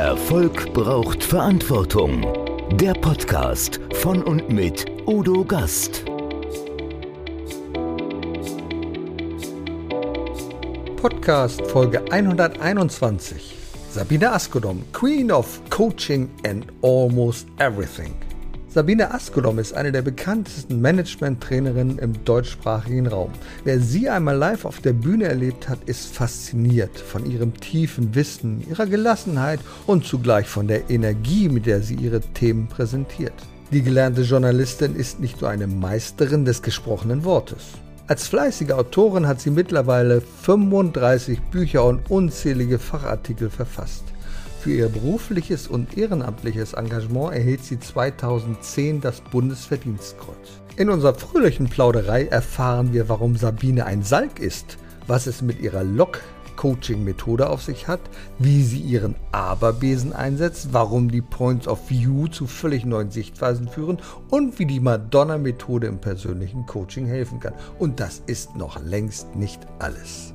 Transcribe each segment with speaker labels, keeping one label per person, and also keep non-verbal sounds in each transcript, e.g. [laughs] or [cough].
Speaker 1: Erfolg braucht Verantwortung. Der Podcast von und mit Udo Gast.
Speaker 2: Podcast Folge 121. Sabine Askodom, Queen of Coaching and Almost Everything. Sabine Askodom ist eine der bekanntesten Management-Trainerinnen im deutschsprachigen Raum. Wer sie einmal live auf der Bühne erlebt hat, ist fasziniert von ihrem tiefen Wissen, ihrer Gelassenheit und zugleich von der Energie, mit der sie ihre Themen präsentiert. Die gelernte Journalistin ist nicht nur eine Meisterin des gesprochenen Wortes. Als fleißige Autorin hat sie mittlerweile 35 Bücher und unzählige Fachartikel verfasst. Für ihr berufliches und ehrenamtliches Engagement erhielt sie 2010 das Bundesverdienstkreuz. In unserer fröhlichen Plauderei erfahren wir, warum Sabine ein Salk ist, was es mit ihrer Lok-Coaching-Methode auf sich hat, wie sie ihren Aberbesen einsetzt, warum die Points of View zu völlig neuen Sichtweisen führen und wie die Madonna-Methode im persönlichen Coaching helfen kann. Und das ist noch längst nicht alles.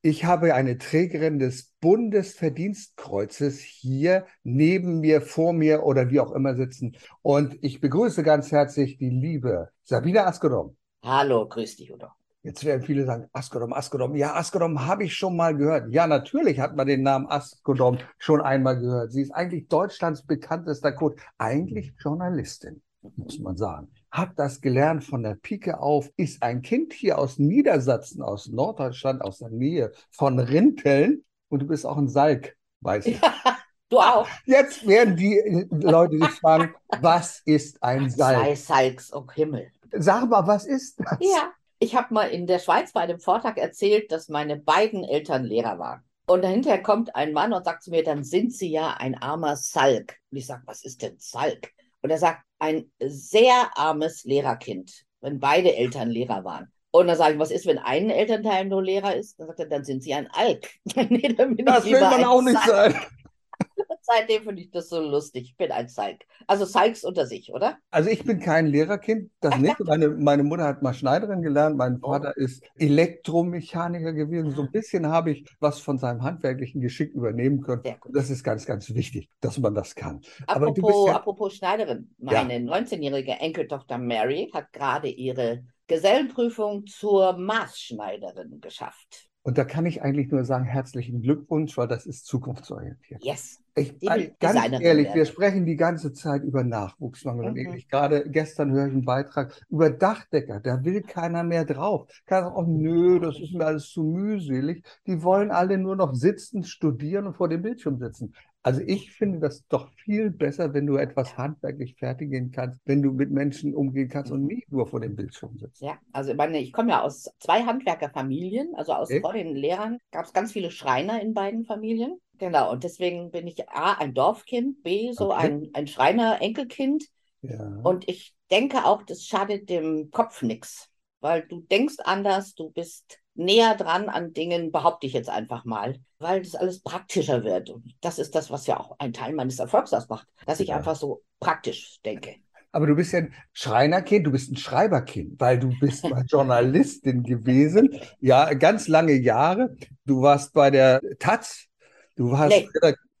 Speaker 2: Ich habe eine Trägerin des Bundesverdienstkreuzes hier neben mir, vor mir oder wie auch immer sitzen. Und ich begrüße ganz herzlich die liebe Sabine Askodom.
Speaker 3: Hallo, grüß dich, Udo.
Speaker 2: Jetzt werden viele sagen, Askodom, Askodom. Ja, Askodom habe ich schon mal gehört. Ja, natürlich hat man den Namen Askodom schon einmal gehört. Sie ist eigentlich Deutschlands bekanntester Coach. Eigentlich Journalistin, muss man sagen hat das gelernt von der Pike auf, ist ein Kind hier aus Niedersachsen, aus Norddeutschland, aus der Nähe von Rinteln und du bist auch ein Salk, weißt du. Ja,
Speaker 3: du auch. [laughs]
Speaker 2: Jetzt werden die Leute sich fragen, [laughs] was ist ein Salk?
Speaker 3: Zwei Salks, oh Himmel.
Speaker 2: Sag mal, was ist das?
Speaker 3: Ja, ich habe mal in der Schweiz bei einem Vortrag erzählt, dass meine beiden Eltern Lehrer waren. Und dahinter kommt ein Mann und sagt zu mir, dann sind Sie ja ein armer Salk. Und ich sage, was ist denn Salk? Und er sagt, ein sehr armes Lehrerkind, wenn beide Eltern Lehrer waren. Und dann sage ich, was ist, wenn ein Elternteil nur Lehrer ist? Dann sagt er, dann sind sie ein Alk. [laughs]
Speaker 2: nee, das will man auch nicht sein.
Speaker 3: Seitdem finde ich das so lustig. Ich bin ein Salk. Also Salks unter sich, oder?
Speaker 2: Also ich bin kein Lehrerkind, das Ach, [laughs] nicht. Meine, meine Mutter hat mal Schneiderin gelernt, mein oh. Vater oh. ist Elektromechaniker gewesen. So ein bisschen habe ich was von seinem handwerklichen Geschick übernehmen können. Das ist ganz, ganz wichtig, dass man das kann.
Speaker 3: Apropos, ja, apropos Schneiderin, meine ja. 19-jährige Enkeltochter Mary hat gerade ihre Gesellenprüfung zur Maßschneiderin geschafft.
Speaker 2: Und da kann ich eigentlich nur sagen, herzlichen Glückwunsch, weil das ist zukunftsorientiert.
Speaker 3: Yes.
Speaker 2: Ich, ganz ehrlich, werden. wir sprechen die ganze Zeit über Nachwuchsmangel mhm. und ähnlich. Gerade gestern höre ich einen Beitrag über Dachdecker, da will keiner mehr drauf. Keiner sagt, oh nö, das ist mir alles zu mühselig. Die wollen alle nur noch sitzen, studieren und vor dem Bildschirm sitzen. Also ich finde das doch viel besser, wenn du etwas handwerklich fertigen kannst, wenn du mit Menschen umgehen kannst und nicht nur vor dem Bildschirm sitzt.
Speaker 3: Ja, also ich meine, ich komme ja aus zwei Handwerkerfamilien, also aus Echt? vor den Lehrern gab es ganz viele Schreiner in beiden Familien. Genau, und deswegen bin ich A, ein Dorfkind, B, so okay. ein, ein Schreiner-Enkelkind. Ja. Und ich denke auch, das schadet dem Kopf nichts, weil du denkst anders, du bist näher dran an Dingen, behaupte ich jetzt einfach mal, weil das alles praktischer wird. Und das ist das, was ja auch ein Teil meines Erfolgs ausmacht, dass ich ja. einfach so praktisch denke.
Speaker 2: Aber du bist ja ein Schreinerkind, du bist ein Schreiberkind, weil du bist mal [laughs] Journalistin gewesen. Ja, ganz lange Jahre. Du warst bei der Taz, du hast nee.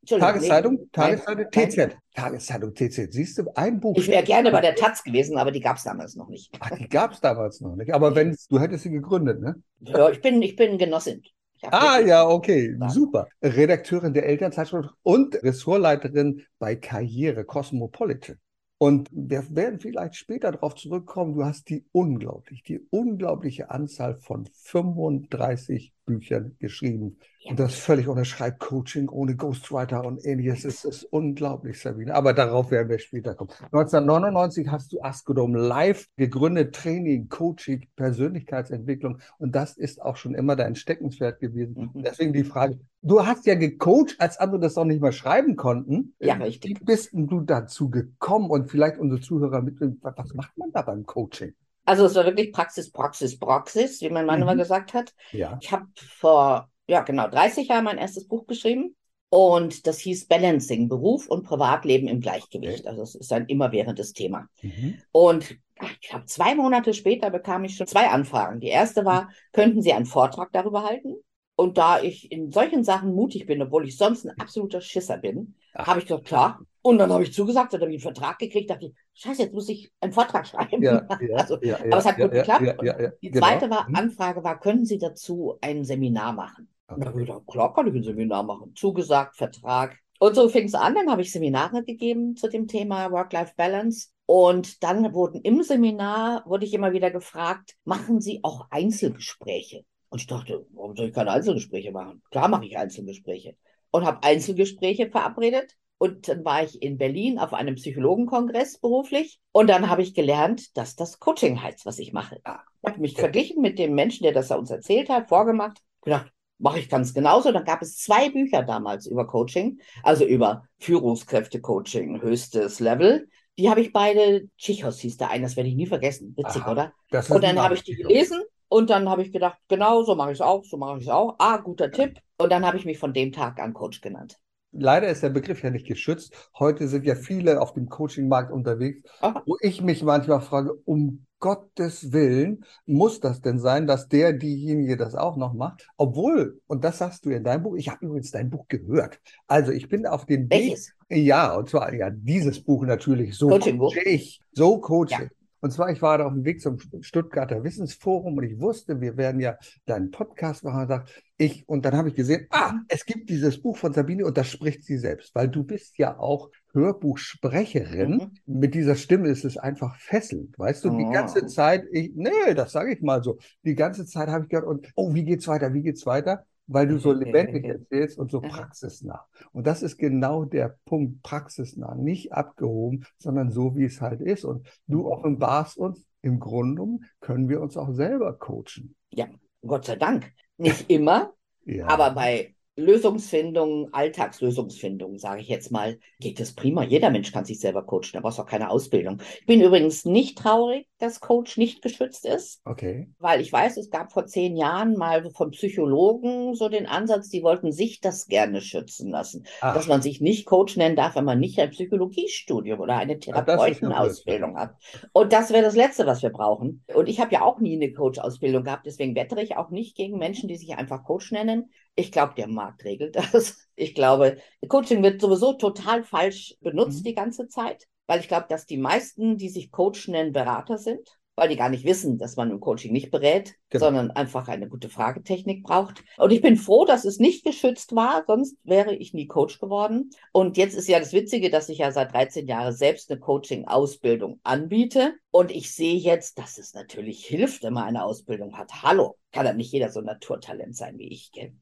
Speaker 2: Tageszeitung. Tageszeitung, nein, TZ. Tageszeitung, TZ. Siehst du, ein Buch.
Speaker 3: Ich wäre gerne bei der Taz gewesen, aber die gab es damals noch nicht.
Speaker 2: Ach, die gab es damals noch nicht. Aber wenn du hättest sie gegründet, ne?
Speaker 3: Ja, ich bin, ich bin Genossin.
Speaker 2: Ah, ja, okay, sagen. super. Redakteurin der Elternzeitschrift und Ressortleiterin bei Karriere Cosmopolitan. Und wir werden vielleicht später darauf zurückkommen. Du hast die unglaublich, die unglaubliche Anzahl von 35 Büchern geschrieben. Und das völlig ohne Schreibcoaching, ohne Ghostwriter und ähnliches. Es ist unglaublich, Sabine. Aber darauf werden wir später kommen. 1999 hast du Askodom live gegründet, Training, Coaching, Persönlichkeitsentwicklung. Und das ist auch schon immer dein Steckenpferd gewesen. Mhm. Deswegen die Frage, du hast ja gecoacht, als andere das auch nicht mehr schreiben konnten.
Speaker 3: Ja, richtig.
Speaker 2: Wie bist du dazu gekommen? Und vielleicht unsere Zuhörer mit, was macht man da beim Coaching?
Speaker 3: Also es war wirklich Praxis, Praxis, Praxis, wie mein Mann mhm. immer gesagt hat.
Speaker 2: Ja.
Speaker 3: Ich habe vor, ja genau, 30 Jahren mein erstes Buch geschrieben und das hieß Balancing, Beruf und Privatleben im Gleichgewicht. Okay. Also es ist ein immerwährendes Thema. Mhm. Und ich glaube, zwei Monate später bekam ich schon zwei Anfragen. Die erste war, könnten Sie einen Vortrag darüber halten? Und da ich in solchen Sachen mutig bin, obwohl ich sonst ein absoluter Schisser bin, habe ich gesagt, klar, und dann habe ich zugesagt, dann habe ich einen Vertrag gekriegt, dachte ich, scheiße, jetzt muss ich einen Vortrag [laughs] schreiben. Ja, [laughs] ja, also, ja, aber es hat gut geklappt. Die genau. zweite war, mhm. Anfrage war, können Sie dazu ein Seminar machen? Okay. dann habe ich gedacht, klar kann ich ein Seminar machen. Zugesagt, Vertrag. Und so fing es an, dann habe ich Seminare gegeben zu dem Thema Work-Life-Balance. Und dann wurden im Seminar, wurde ich immer wieder gefragt, machen Sie auch Einzelgespräche? Und ich dachte, warum soll ich keine Einzelgespräche machen? Klar mache ich Einzelgespräche. Und habe Einzelgespräche verabredet und dann war ich in Berlin auf einem Psychologenkongress beruflich. Und dann habe ich gelernt, dass das Coaching heißt, was ich mache. Ich habe mich verglichen mit dem Menschen, der das uns erzählt hat, vorgemacht, gedacht, mache ich ganz genauso. Dann gab es zwei Bücher damals über Coaching, also über Führungskräfte-Coaching, höchstes Level. Die habe ich beide, Chichos hieß der eine, das werde ich nie vergessen. Witzig, Aha, oder? Und dann habe ich die gelesen und dann habe ich gedacht, genau, so mache ich es auch, so mache ich es auch. Ah, guter Tipp. Und dann habe ich mich von dem Tag an Coach genannt
Speaker 2: leider ist der Begriff ja nicht geschützt. Heute sind ja viele auf dem Coaching-Markt unterwegs, Aha. wo ich mich manchmal frage, um Gottes Willen, muss das denn sein, dass der, diejenige das auch noch macht? Obwohl, und das sagst du in deinem Buch, ich habe übrigens dein Buch gehört. Also ich bin auf dem
Speaker 3: Welches?
Speaker 2: Weg. Ja, und zwar ja dieses Buch natürlich. So Coaching coach ich. So coach ja. Und zwar, ich war da auf dem Weg zum Stuttgarter Wissensforum und ich wusste, wir werden ja deinen Podcast machen und sagt, ich, und dann habe ich gesehen, ah, es gibt dieses Buch von Sabine und das spricht sie selbst, weil du bist ja auch Hörbuchsprecherin. Mhm. Mit dieser Stimme ist es einfach fesselnd, weißt du, oh. die ganze Zeit, ich, nee, das sage ich mal so, die ganze Zeit habe ich gehört und, oh, wie geht's weiter, wie geht's weiter? Weil du so [laughs] lebendig erzählst und so praxisnah. Und das ist genau der Punkt, praxisnah, nicht abgehoben, sondern so, wie es halt ist. Und du mhm. offenbarst uns, im Grunde können wir uns auch selber coachen.
Speaker 3: Ja, Gott sei Dank. Nicht immer, ja. aber bei Lösungsfindung, Alltagslösungsfindung, sage ich jetzt mal, geht es prima. Jeder Mensch kann sich selber coachen, da brauchst du auch keine Ausbildung. Ich bin übrigens nicht traurig, dass Coach nicht geschützt ist.
Speaker 2: Okay.
Speaker 3: Weil ich weiß, es gab vor zehn Jahren mal von Psychologen so den Ansatz, die wollten sich das gerne schützen lassen. Ach. Dass man sich nicht Coach nennen darf, wenn man nicht ein Psychologiestudium oder eine Therapeutenausbildung hat. Und das wäre das Letzte, was wir brauchen. Und ich habe ja auch nie eine Coach-Ausbildung gehabt, deswegen wettere ich auch nicht gegen Menschen, die sich einfach Coach nennen. Ich glaube, der Markt regelt das. Ich glaube, Coaching wird sowieso total falsch benutzt mhm. die ganze Zeit, weil ich glaube, dass die meisten, die sich Coach nennen, Berater sind weil die gar nicht wissen, dass man im Coaching nicht berät, genau. sondern einfach eine gute Fragetechnik braucht. Und ich bin froh, dass es nicht geschützt war, sonst wäre ich nie Coach geworden. Und jetzt ist ja das Witzige, dass ich ja seit 13 Jahren selbst eine Coaching-Ausbildung anbiete. Und ich sehe jetzt, dass es natürlich hilft, wenn man eine Ausbildung hat. Hallo, kann ja nicht jeder so ein Naturtalent sein wie ich, gell?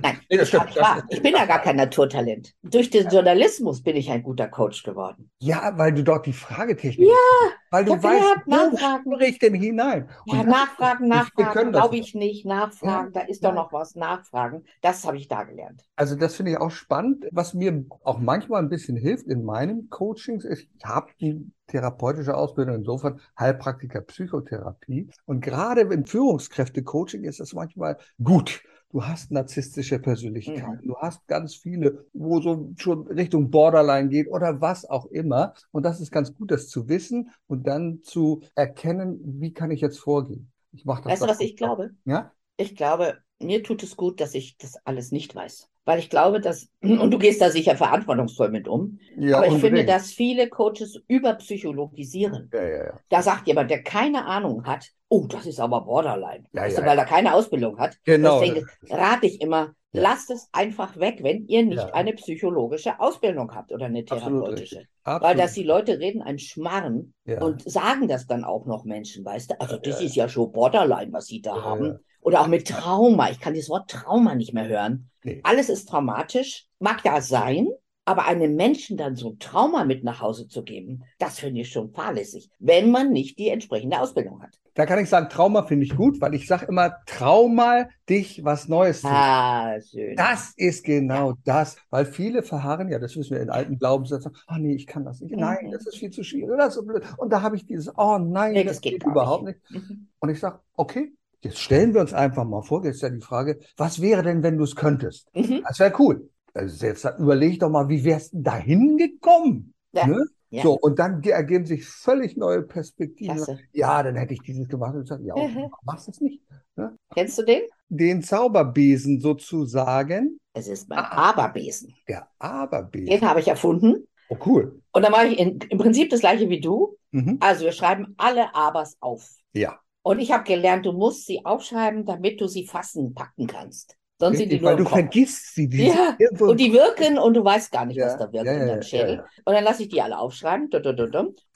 Speaker 3: Nein, nee, ich, war, ich, bin ja gar kein Naturtalent. Durch den Journalismus bin ich ein guter Coach geworden.
Speaker 2: Ja, weil du dort die Fragetechnik.
Speaker 3: Ja,
Speaker 2: weil du weißt,
Speaker 3: nachfragen.
Speaker 2: wo ich denn hinein?
Speaker 3: Ja, nachfragen, nachfragen, glaube ich nicht. Nachfragen, ja, da ist doch noch was. Nachfragen, das habe ich da gelernt.
Speaker 2: Also das finde ich auch spannend. Was mir auch manchmal ein bisschen hilft in meinem Coachings ist, ich habe die therapeutische Ausbildung, insofern Heilpraktiker Psychotherapie. Und gerade im Führungskräfte-Coaching ist das manchmal gut du hast narzisstische Persönlichkeiten, mhm. du hast ganz viele, wo so schon Richtung Borderline geht oder was auch immer. Und das ist ganz gut, das zu wissen und dann zu erkennen, wie kann ich jetzt vorgehen.
Speaker 3: Ich mache das. Weißt du, was ich glaube?
Speaker 2: Ja?
Speaker 3: Ich glaube, mir tut es gut, dass ich das alles nicht weiß. Weil ich glaube, dass, [clears throat] und du gehst da sicher verantwortungsvoll mit um, ja, aber ich unbedingt. finde, dass viele Coaches überpsychologisieren.
Speaker 2: Ja, ja, ja.
Speaker 3: Da sagt jemand, der keine Ahnung hat, oh, das ist aber Borderline.
Speaker 2: Ja, weißt
Speaker 3: ja, du, weil er keine Ausbildung hat.
Speaker 2: Genau.
Speaker 3: Deswegen rate ich immer, lasst es einfach weg, wenn ihr nicht eine psychologische Ausbildung habt oder eine therapeutische. Absolut. Weil dass die Leute reden ein Schmarren und sagen das dann auch noch Menschen, weißt du? Also das ist ja schon Borderline, was sie da haben. Oder auch mit Trauma. Ich kann dieses Wort Trauma nicht mehr hören.
Speaker 2: Nee.
Speaker 3: Alles ist traumatisch. Mag ja sein, aber einem Menschen dann so ein Trauma mit nach Hause zu geben, das finde ich schon fahrlässig, wenn man nicht die entsprechende Ausbildung hat.
Speaker 2: Da kann ich sagen, Trauma finde ich gut, weil ich sage immer, trauma dich was Neues.
Speaker 3: Ah, schön.
Speaker 2: Das ist genau das, weil viele verharren, ja, das wissen wir in alten Glaubenssätzen, oh nee, ich kann das nicht, nein,
Speaker 3: Mhm.
Speaker 2: das ist viel zu schwierig, das ist so blöd. Und da habe ich dieses, oh nein,
Speaker 3: Nee,
Speaker 2: das,
Speaker 3: das geht
Speaker 2: geht überhaupt nicht.
Speaker 3: Mhm.
Speaker 2: Und ich sage, okay, jetzt stellen wir uns einfach mal vor, jetzt ist ja die Frage, was wäre denn, wenn du es könntest?
Speaker 3: Mhm.
Speaker 2: Das wäre cool. Also jetzt überleg doch mal, wie wärst du da hingekommen?
Speaker 3: Ja.
Speaker 2: Ne?
Speaker 3: Ja.
Speaker 2: So, und dann ge- ergeben sich völlig neue Perspektiven.
Speaker 3: Klasse.
Speaker 2: Ja, dann hätte ich dieses gemacht und gesagt, ja, okay, machst es nicht. Ne?
Speaker 3: Kennst du den?
Speaker 2: Den Zauberbesen sozusagen,
Speaker 3: Es ist mein
Speaker 2: Ah.
Speaker 3: Aberbesen.
Speaker 2: der Aberbesen.
Speaker 3: Den habe ich erfunden.
Speaker 2: Oh, cool.
Speaker 3: Und dann mache ich in, im Prinzip das gleiche wie du.
Speaker 2: Mhm.
Speaker 3: Also wir schreiben alle Abers auf.
Speaker 2: Ja.
Speaker 3: Und ich habe gelernt, du musst sie aufschreiben, damit du sie fassen, packen kannst. Sonst sind die
Speaker 2: Richtig,
Speaker 3: nur
Speaker 2: weil du
Speaker 3: Kopf.
Speaker 2: vergisst sie. Die
Speaker 3: Ja, Und die wirken und du weißt gar nicht,
Speaker 2: Ja,
Speaker 3: was da wirkt
Speaker 2: ja,
Speaker 3: in deinem Schädel. Und dann lasse ich die alle aufschreiben.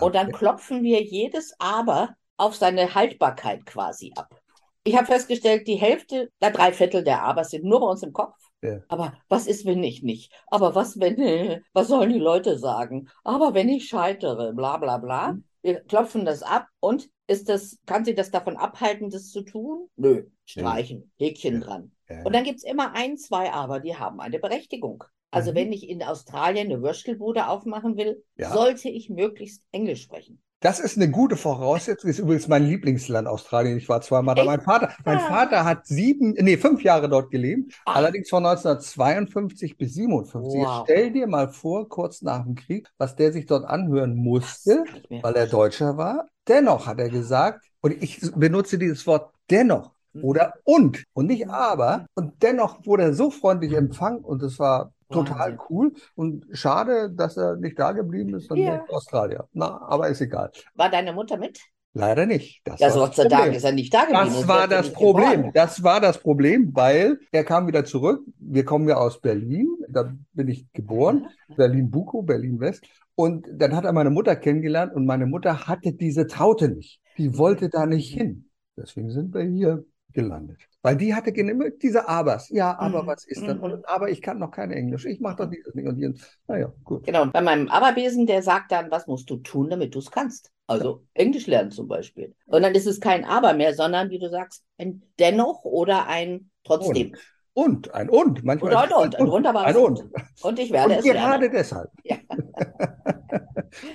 Speaker 3: Und dann klopfen wir jedes Aber auf seine Haltbarkeit quasi ab. Ich habe festgestellt, die Hälfte, na, drei Viertel der Abers sind nur bei uns im Kopf.
Speaker 2: Ja.
Speaker 3: Aber was ist, wenn ich nicht? Aber was, wenn, [laughs] was sollen die Leute sagen? Aber wenn ich scheitere, bla bla bla.
Speaker 2: Mhm.
Speaker 3: Wir klopfen das ab und ist das, kann sie das davon abhalten, das zu tun? Nö, streichen, Häkchen
Speaker 2: Ja.
Speaker 3: dran.
Speaker 2: Ja.
Speaker 3: Und dann gibt es immer ein, zwei Aber, die haben eine Berechtigung. Also
Speaker 2: Mhm.
Speaker 3: wenn ich in Australien eine Würstelbude aufmachen will,
Speaker 2: Ja.
Speaker 3: sollte ich möglichst Englisch sprechen.
Speaker 2: Das ist eine gute Voraussetzung. Ist übrigens mein Lieblingsland Australien. Ich war zweimal da. Mein Vater, mein
Speaker 3: Ah.
Speaker 2: Vater hat sieben, nee, fünf Jahre dort gelebt.
Speaker 3: Ah.
Speaker 2: Allerdings von 1952 bis 57. Jetzt
Speaker 3: Wow.
Speaker 2: stell dir mal vor, kurz nach dem Krieg, was der sich dort anhören musste, weil er. Deutscher war. Dennoch hat er gesagt, und ich benutze dieses Wort dennoch
Speaker 3: Mhm.
Speaker 2: oder und und nicht
Speaker 3: Mhm.
Speaker 2: aber. Und dennoch wurde er so freundlich empfangen und es war total cool. Und schade, dass er nicht da geblieben ist, sondern
Speaker 3: Ja.
Speaker 2: in Australien. Na, aber ist egal.
Speaker 3: War deine Mutter mit?
Speaker 2: Leider nicht. Das
Speaker 3: Ja,
Speaker 2: war
Speaker 3: Gott
Speaker 2: das
Speaker 3: sei Dank
Speaker 2: Problem.
Speaker 3: ist er nicht da geblieben.
Speaker 2: Das war das Problem.
Speaker 3: geboren.
Speaker 2: Das war das Problem, weil er kam wieder zurück. Wir kommen ja aus Berlin. Da bin ich geboren. Berlin-Bukow, Berlin-West. Und dann hat er meine Mutter kennengelernt und meine Mutter hatte diese Traute nicht. Die wollte da nicht hin. Deswegen sind wir hier gelandet. Weil die hatte immer diese Abers. Ja, aber
Speaker 3: Mhm.
Speaker 2: was ist dann?
Speaker 3: Mhm.
Speaker 2: Und aber ich kann noch kein Englisch. Ich mache doch dieses nicht und jenes. Naja, gut.
Speaker 3: Genau, und bei meinem Aberbesen, der sagt dann, was musst du tun, damit du es kannst. Also Englisch lernen zum Beispiel. Und dann ist es kein Aber mehr, sondern wie du sagst, ein Dennoch oder ein Trotzdem.
Speaker 2: Und ein Und. Manchmal
Speaker 3: Oder ein
Speaker 2: ist es
Speaker 3: Und, ein wunderbares
Speaker 2: Ein Und.
Speaker 3: Und ich werde
Speaker 2: Und
Speaker 3: es
Speaker 2: gerade
Speaker 3: lernen.
Speaker 2: deshalb.
Speaker 3: Ja. [laughs]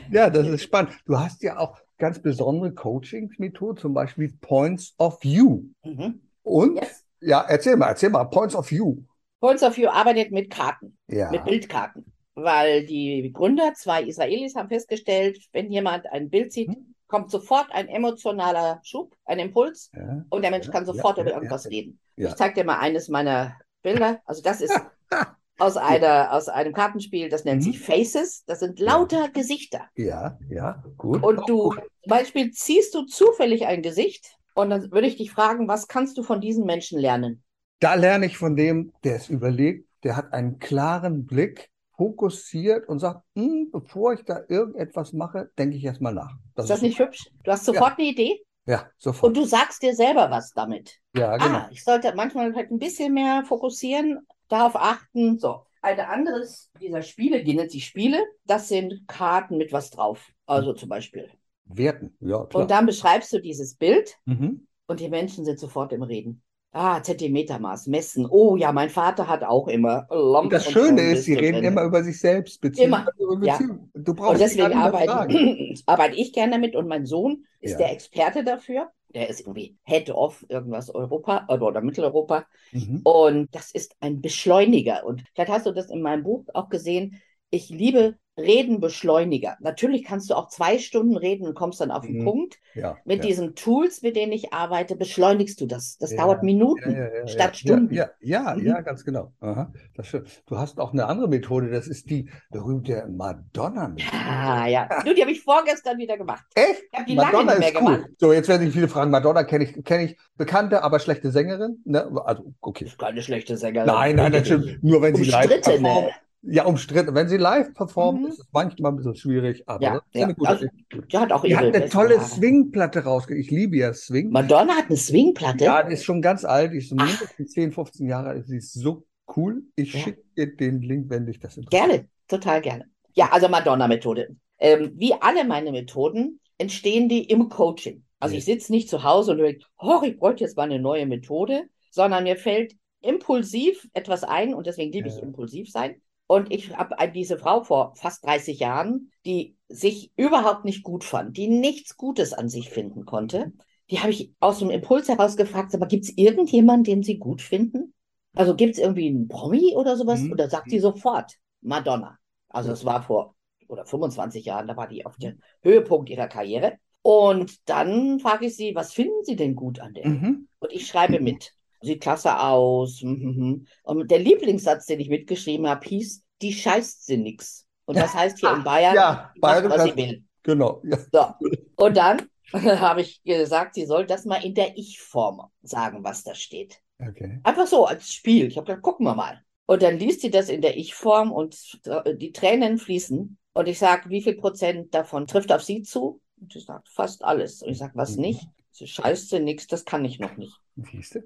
Speaker 2: Ja, das [laughs] ist spannend. Du hast ja auch ganz besondere Coaching-Methoden, zum Beispiel Points of View.
Speaker 3: Mhm.
Speaker 2: Und,
Speaker 3: Yes.
Speaker 2: ja, erzähl mal, erzähl mal, Points of View.
Speaker 3: Points of View arbeitet mit Karten,
Speaker 2: Ja.
Speaker 3: mit Bildkarten. Weil die Gründer, zwei Israelis, haben festgestellt, wenn jemand ein Bild sieht,
Speaker 2: Mhm.
Speaker 3: kommt sofort ein emotionaler Schub, ein Impuls
Speaker 2: Ja,
Speaker 3: und der Mensch
Speaker 2: ja,
Speaker 3: kann sofort
Speaker 2: ja,
Speaker 3: über irgendwas
Speaker 2: ja.
Speaker 3: reden.
Speaker 2: Ja.
Speaker 3: Ich zeige dir mal eines meiner Bilder. Also das ist [laughs] aus, einer, aus einem Kartenspiel, das nennt
Speaker 2: Mhm.
Speaker 3: sich Faces. Das sind lauter Gesichter.
Speaker 2: ja, ja, gut.
Speaker 3: Und du, zum Beispiel, ziehst du zufällig ein Gesicht und dann würde ich dich fragen, was kannst du von diesen Menschen lernen?
Speaker 2: Da lerne ich von dem, der es überlegt, der hat einen klaren Blick, fokussiert und sagt, "Hm, bevor ich da irgendetwas mache, denke ich erstmal nach.
Speaker 3: Ist das nicht hübsch? Du hast sofort eine Idee
Speaker 2: Ja,
Speaker 3: und
Speaker 2: sofort.
Speaker 3: du sagst dir selber was damit.
Speaker 2: Ja, genau.
Speaker 3: Ah, ich sollte manchmal halt ein bisschen mehr fokussieren, darauf achten. So, ein anderes dieser Spiele, die nennt sich Spiele, das sind Karten mit was drauf. Also zum Beispiel.
Speaker 2: Werten, ja, klar.
Speaker 3: Und dann beschreibst du dieses Bild
Speaker 2: Mhm.
Speaker 3: und die Menschen sind sofort im Reden. Ah, Zentimetermaß, messen. Oh ja, mein Vater hat auch immer.
Speaker 2: Und das Schöne ist, sie reden immer über sich selbst, beziehungsweise über
Speaker 3: ja.
Speaker 2: Beziehungen. Du brauchst
Speaker 3: Und deswegen arbeite, [clears throat] arbeite ich gerne damit und mein Sohn ist
Speaker 2: Ja.
Speaker 3: der Experte dafür. Der ist irgendwie Head of irgendwas Europa oder, oder Mitteleuropa.
Speaker 2: Mhm.
Speaker 3: Und das ist ein Beschleuniger. Und vielleicht hast du das in meinem Buch auch gesehen. Ich liebe Redenbeschleuniger. Natürlich kannst du auch zwei Stunden reden und kommst dann auf den
Speaker 2: Mhm.
Speaker 3: Punkt.
Speaker 2: Ja,
Speaker 3: Mit
Speaker 2: ja.
Speaker 3: diesen Tools, mit denen ich arbeite, beschleunigst du das. Das
Speaker 2: Ja,
Speaker 3: dauert Minuten statt Stunden.
Speaker 2: Ja, ja,
Speaker 3: Mhm.
Speaker 2: ja, ganz genau. Aha, das stimmt. Du hast auch eine andere Methode, das ist die berühmte Madonna-Methode.
Speaker 3: Ah, ja. Du, die habe ich vorgestern wieder gemacht.
Speaker 2: Echt?
Speaker 3: Ich habe die lange
Speaker 2: Madonna
Speaker 3: nicht mehr
Speaker 2: ist cool.
Speaker 3: gemacht.
Speaker 2: So, jetzt werden sich viele fragen, Madonna kenne ich, kenne ich bekannte, aber schlechte Sängerin. Ne? Also, okay.
Speaker 3: Ist keine schlechte Sängerin.
Speaker 2: Nein, nein, natürlich. Nur wenn sie live
Speaker 3: Umstrittene.
Speaker 2: performt. Ja, umstritten. Wenn sie live performt, mhm. ist es manchmal ein bisschen schwierig, aber
Speaker 3: ja, ja.
Speaker 2: eine
Speaker 3: gute, also, die hat auch
Speaker 2: ihre die hat eine tolle Swingplatte rausgegeben. Ich liebe ja Swing.
Speaker 3: Madonna hat eine Swingplatte?
Speaker 2: Ja, die ist schon ganz alt. Die ist so mindestens 10, 15 Jahre alt. Sie ist so cool. Ich ja. schicke dir den Link, wenn dich das
Speaker 3: interessiert. Gerne, total gerne. Ja, also Madonna-Methode. Ähm, wie alle meine Methoden entstehen die im Coaching. Also ich sitze nicht zu Hause und denke, oh, ich bräuchte jetzt mal eine neue Methode, sondern mir fällt impulsiv etwas ein und deswegen liebe ich impulsiv sein. Und ich habe diese Frau vor fast 30 Jahren, die sich überhaupt nicht gut fand, die nichts Gutes an sich finden konnte. Die habe ich aus dem Impuls heraus gefragt, aber gibt es irgendjemanden, den Sie gut finden? Also gibt es irgendwie einen Promi oder sowas? Mhm. Oder sagt sie sofort Madonna? Also es war vor oder 25 Jahren, da war die auf dem Höhepunkt ihrer Karriere. Und dann frage ich sie, was finden Sie denn gut an der? Mhm. Und ich schreibe mit sieht klasse aus. Mhm. Und der Lieblingssatz, den ich mitgeschrieben habe, hieß, die scheißt sie nix. Und das heißt hier in [laughs] Bayern,
Speaker 2: ja,
Speaker 3: macht, was sie will.
Speaker 2: Genau.
Speaker 3: Ja. So. Und dann [laughs] habe ich gesagt, sie soll das mal in der Ich-Form sagen, was da steht.
Speaker 2: Okay.
Speaker 3: Einfach so als Spiel. Ich habe gesagt, gucken wir mal. Und dann liest sie das in der Ich-Form und die Tränen fließen. Und ich sage, wie viel Prozent davon trifft auf sie zu? Und sie sagt, fast alles. Und ich sage, was mhm. nicht? Sie scheiße, nix, das kann ich noch nicht.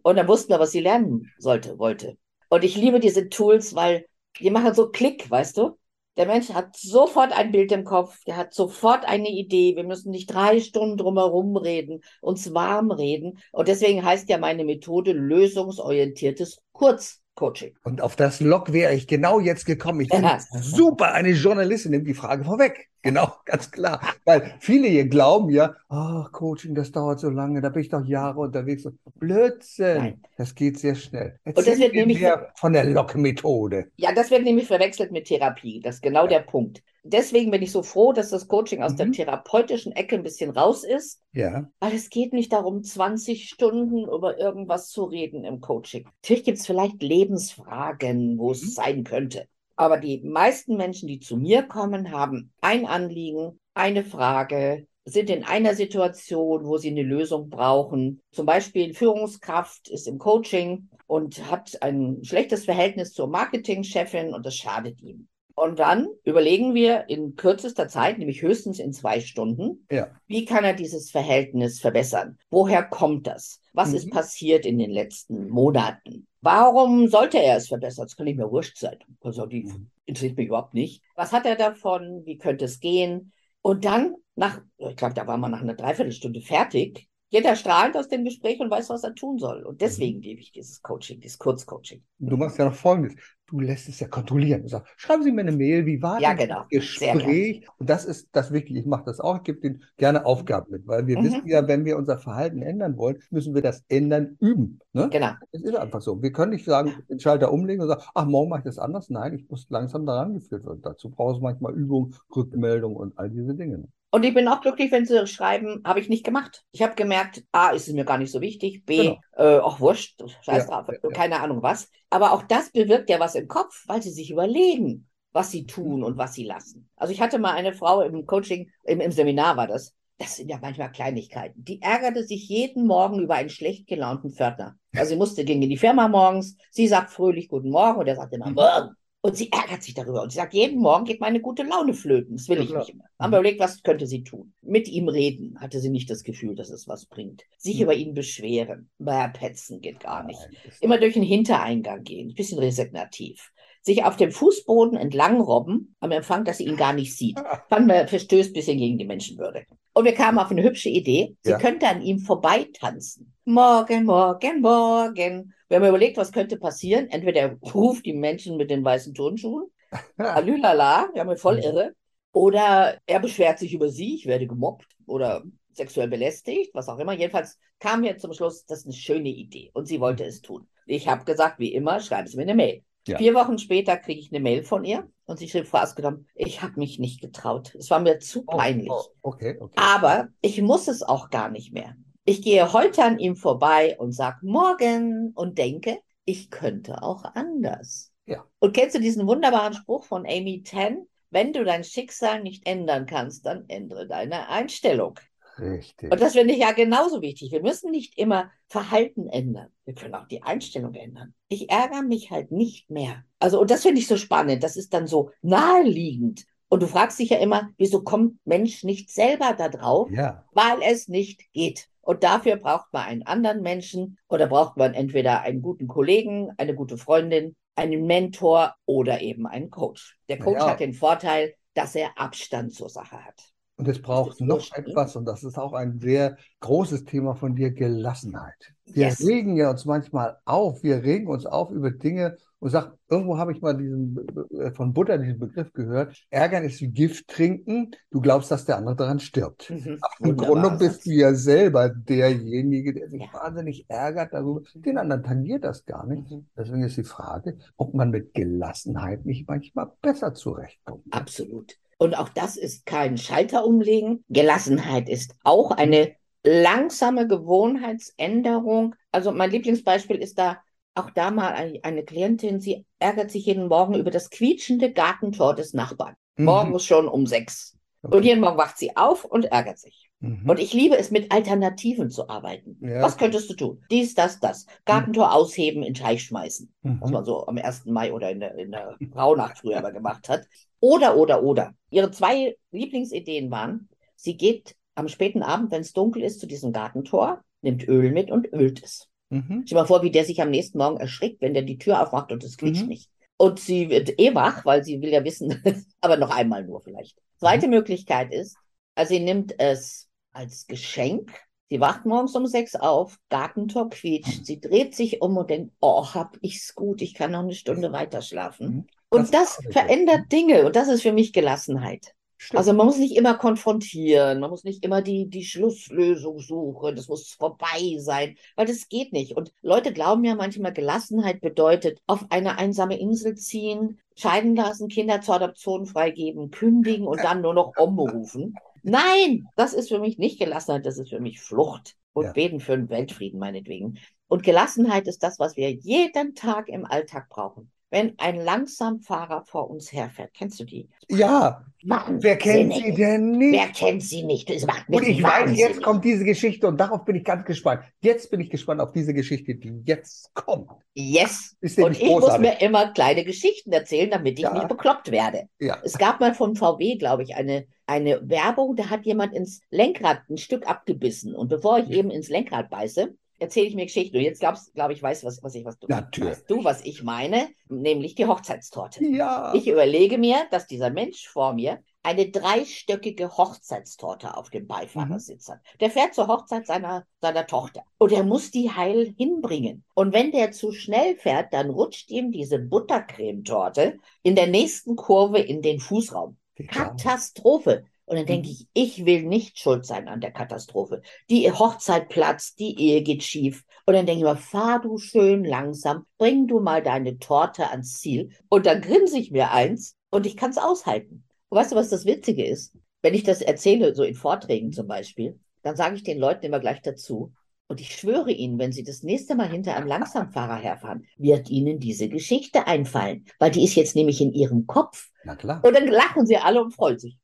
Speaker 3: Und dann wussten wir, was sie lernen sollte, wollte. Und ich liebe diese Tools, weil die machen so Klick, weißt du? Der Mensch hat sofort ein Bild im Kopf, der hat sofort eine Idee. Wir müssen nicht drei Stunden drumherum reden, uns warm reden. Und deswegen heißt ja meine Methode lösungsorientiertes Kurzcoaching.
Speaker 2: Und auf das Log wäre ich genau jetzt gekommen. Ich finde super, eine Journalistin nimmt die Frage vorweg. Genau, ganz klar. Weil viele hier glauben ja, ach, Coaching, das dauert so lange, da bin ich doch Jahre unterwegs. Blödsinn. Nein. Das geht sehr schnell.
Speaker 3: Erzähl und das wird nämlich
Speaker 2: von der Lock-Methode.
Speaker 3: Ja, das wird nämlich verwechselt mit Therapie. Das ist genau ja. der Punkt. Deswegen bin ich so froh, dass das Coaching aus mhm. der therapeutischen Ecke ein bisschen raus ist.
Speaker 2: Ja.
Speaker 3: Weil es geht nicht darum, 20 Stunden über irgendwas zu reden im Coaching. Natürlich gibt es vielleicht Lebensfragen, wo mhm. es sein könnte. Aber die meisten Menschen, die zu mir kommen, haben ein Anliegen, eine Frage, sind in einer Situation, wo sie eine Lösung brauchen. Zum Beispiel Führungskraft ist im Coaching und hat ein schlechtes Verhältnis zur Marketingchefin und das schadet ihm. Und dann überlegen wir in kürzester Zeit, nämlich höchstens in zwei Stunden,
Speaker 2: ja.
Speaker 3: wie kann er dieses Verhältnis verbessern? Woher kommt das? Was mhm. ist passiert in den letzten Monaten? Warum sollte er es verbessern? Das kann nicht mehr wurscht sein. Also die mhm. interessiert mich überhaupt nicht. Was hat er davon? Wie könnte es gehen? Und dann nach, ich glaube, da war man nach einer Dreiviertelstunde fertig, geht er strahlend aus dem Gespräch und weiß, was er tun soll. Und deswegen mhm. gebe ich dieses Coaching, dieses Kurzcoaching.
Speaker 2: Du machst ja noch Folgendes du lässt es ja kontrollieren. Du sagst, schreiben Sie mir eine Mail, wie war
Speaker 3: ja, genau.
Speaker 2: das Gespräch? Und das ist das Wichtige. Ich mache das auch. Ich gebe Ihnen gerne Aufgaben mit, weil wir mhm. wissen ja, wenn wir unser Verhalten ändern wollen, müssen wir das ändern üben. Ne?
Speaker 3: Genau.
Speaker 2: Es ist einfach so. Wir können nicht sagen, den Schalter umlegen und sagen, ach, morgen mache ich das anders. Nein, ich muss langsam daran geführt werden. Dazu brauchst du manchmal Übung, Rückmeldung und all diese Dinge.
Speaker 3: Und ich bin auch glücklich, wenn sie schreiben, habe ich nicht gemacht. Ich habe gemerkt, A, ist es mir gar nicht so wichtig, B, genau. äh, auch wurscht, scheiß ja, drauf, ja, keine Ahnung was. Aber auch das bewirkt ja was im Kopf, weil sie sich überlegen, was sie tun mhm. und was sie lassen. Also ich hatte mal eine Frau im Coaching, im, im Seminar war das, das sind ja manchmal Kleinigkeiten. Die ärgerte sich jeden Morgen über einen schlecht gelaunten Pförtner. Also sie musste, ging in die Firma morgens, sie sagt fröhlich Guten Morgen und er sagt immer Morgen. Und sie ärgert sich darüber. Und sie sagt, jeden Morgen geht meine gute Laune flöten. Das will ja, ich nicht mehr. Haben wir überlegt, was könnte sie tun? Mit ihm reden. Hatte sie nicht das Gefühl, dass es was bringt. Sich mhm. über ihn beschweren. Bei Petzen geht gar nicht. Immer durch den Hintereingang gehen. Ein bisschen resignativ. Sich auf dem Fußboden entlang robben, am Empfang, dass sie ihn gar nicht sieht. [laughs] Fanden wir verstößt ein bisschen gegen die Menschenwürde. Und wir kamen auf eine hübsche Idee. Sie ja. könnte an ihm vorbeitanzen. Morgen, morgen, morgen. Wir haben überlegt, was könnte passieren. Entweder er ruft die Menschen mit den weißen Turnschuhen, [laughs] Alülala, wir haben voll irre. Oder er beschwert sich über sie, ich werde gemobbt oder sexuell belästigt, was auch immer. Jedenfalls kam mir zum Schluss, das ist eine schöne Idee und sie wollte es tun. Ich habe gesagt, wie immer, schreiben Sie mir eine Mail. Ja. Vier Wochen später kriege ich eine Mail von ihr und sie schrieb, Askedom, ich habe mich nicht getraut. Es war mir zu oh, peinlich. Oh,
Speaker 2: okay, okay.
Speaker 3: Aber ich muss es auch gar nicht mehr. Ich gehe heute an ihm vorbei und sage morgen und denke, ich könnte auch anders.
Speaker 2: Ja.
Speaker 3: Und kennst du diesen wunderbaren Spruch von Amy Tan? Wenn du dein Schicksal nicht ändern kannst, dann ändere deine Einstellung.
Speaker 2: Richtig.
Speaker 3: Und das finde ich ja genauso wichtig. Wir müssen nicht immer Verhalten ändern. Wir können auch die Einstellung ändern. Ich ärgere mich halt nicht mehr. Also, und das finde ich so spannend. Das ist dann so naheliegend. Und du fragst dich ja immer, wieso kommt Mensch nicht selber da drauf?
Speaker 2: Ja.
Speaker 3: Weil es nicht geht. Und dafür braucht man einen anderen Menschen oder braucht man entweder einen guten Kollegen, eine gute Freundin, einen Mentor oder eben einen Coach. Der Coach
Speaker 2: Ja.
Speaker 3: hat den Vorteil, dass er Abstand zur Sache hat.
Speaker 2: Und es braucht noch etwas, und das ist auch ein sehr großes Thema von dir, Gelassenheit. Wir
Speaker 3: Yes.
Speaker 2: regen ja uns manchmal auf, wir regen uns auf über Dinge und sagen, irgendwo habe ich mal diesen, äh, von Butter diesen Begriff gehört, Ärgern ist wie Gift trinken, du glaubst, dass der andere daran stirbt.
Speaker 3: Mhm.
Speaker 2: Im Grunde bist du ja selber derjenige, der sich
Speaker 3: Ja.
Speaker 2: wahnsinnig ärgert darüber. Den anderen tangiert das gar nicht.
Speaker 3: Mhm.
Speaker 2: Deswegen ist die Frage, ob man mit Gelassenheit nicht manchmal besser zurechtkommt.
Speaker 3: Absolut. Und auch das ist kein Schalter umlegen. Gelassenheit ist auch eine langsame Gewohnheitsänderung. Also mein Lieblingsbeispiel ist da auch da mal eine, Klientin, sie ärgert sich jeden Morgen über das quietschende Gartentor des Nachbarn.
Speaker 2: Mhm.
Speaker 3: Morgens schon um sechs. Und
Speaker 2: Okay.
Speaker 3: jeden Morgen wacht sie auf und ärgert sich.
Speaker 2: Mhm.
Speaker 3: Und ich liebe es, mit Alternativen zu arbeiten.
Speaker 2: Ja.
Speaker 3: Was könntest du tun? Dies, das, das. Gartentor ausheben, in Teich schmeißen was
Speaker 2: Mhm.
Speaker 3: man so am 1. Mai oder in der, in der Rauhnacht früher mal gemacht hat. Oder, oder, oder. Ihre zwei Lieblingsideen waren, sie geht am späten Abend, wenn es dunkel ist, zu diesem Gartentor, nimmt Öl mit und ölt es.
Speaker 2: Mhm.
Speaker 3: Stell dir mal vor, wie der sich am nächsten Morgen erschrickt, wenn der die Tür aufmacht und es quietscht
Speaker 2: Mhm.
Speaker 3: nicht. Und sie wird eh wach, weil sie will ja wissen, [laughs] aber noch einmal nur vielleicht. Zweite Möglichkeit ist, also sie nimmt es als Geschenk. Sie wacht morgens um sechs auf, Gartentor quietscht, sie dreht sich um und denkt, oh, hab ich's gut, ich kann noch eine Stunde weiter schlafen.
Speaker 2: Mhm.
Speaker 3: Und
Speaker 2: Das
Speaker 3: das verändert Dinge und das ist für mich Gelassenheit.
Speaker 2: Stimmt.
Speaker 3: Also man muss nicht immer konfrontieren, man muss nicht immer die, die Schlusslösung suchen, das muss vorbei sein, weil das geht nicht. Und Leute glauben ja manchmal, Gelassenheit bedeutet auf eine einsame Insel ziehen, scheiden lassen, Kinder zur Adoption freigeben, kündigen und dann nur noch umrufen. Nein, das ist für mich nicht Gelassenheit, das ist für mich Flucht und
Speaker 2: Ja.
Speaker 3: beten für den Weltfrieden meinetwegen. Und Gelassenheit ist das, was wir jeden Tag im Alltag brauchen. Wenn ein Langsamfahrer vor uns herfährt, kennst du die?
Speaker 2: ja, wer kennt sie
Speaker 3: Wahnsinnig.
Speaker 2: denn nicht?
Speaker 3: Wer kennt sie nicht? Das macht mich
Speaker 2: Und ich weiß,
Speaker 3: wahnsinnig.
Speaker 2: jetzt kommt diese Geschichte und darauf bin ich ganz gespannt. Jetzt bin ich gespannt auf diese Geschichte, die jetzt kommt.
Speaker 3: Yes. Und ich muss mir immer kleine Geschichten erzählen, damit ich
Speaker 2: Ja.
Speaker 3: nicht bekloppt werde.
Speaker 2: Ja.
Speaker 3: Es gab mal vom VW, glaube ich, eine, eine Werbung, da hat jemand ins Lenkrad ein Stück abgebissen. Und bevor ich eben ins Lenkrad beiße, erzähle ich mir Geschichten. Und jetzt glaubst, glaube ich, weiß, was, was ich, was du,
Speaker 2: Natürlich.
Speaker 3: weißt du, was ich meine, nämlich die Hochzeitstorte.
Speaker 2: Ja.
Speaker 3: Ich überlege mir, dass dieser Mensch vor mir eine dreistöckige Hochzeitstorte auf dem Beifahrersitz hat. Der fährt zur Hochzeit seiner, seiner Tochter und er muss die heil hinbringen. Und wenn der zu schnell fährt, dann rutscht ihm diese Buttercremetorte in der nächsten Kurve in den Fußraum.
Speaker 2: Ja.
Speaker 3: Katastrophe. Und dann denke
Speaker 2: Mhm.
Speaker 3: ich, ich will nicht schuld sein an der Katastrophe. Die Hochzeit platzt, die Ehe geht schief. Und dann denke ich mir, fahr du schön langsam, bring du mal deine Torte ans Ziel. Und dann grinse ich mir eins und ich kann es aushalten. Und weißt du, was das Witzige ist? Wenn ich das erzähle, so in Vorträgen zum Beispiel, dann sage ich den Leuten immer gleich dazu, und ich schwöre Ihnen, wenn Sie das nächste Mal hinter einem [laughs] Langsamfahrer herfahren, wird Ihnen diese Geschichte einfallen, weil die ist jetzt nämlich in Ihrem Kopf.
Speaker 2: Na klar.
Speaker 3: Und dann lachen sie alle und freuen sich.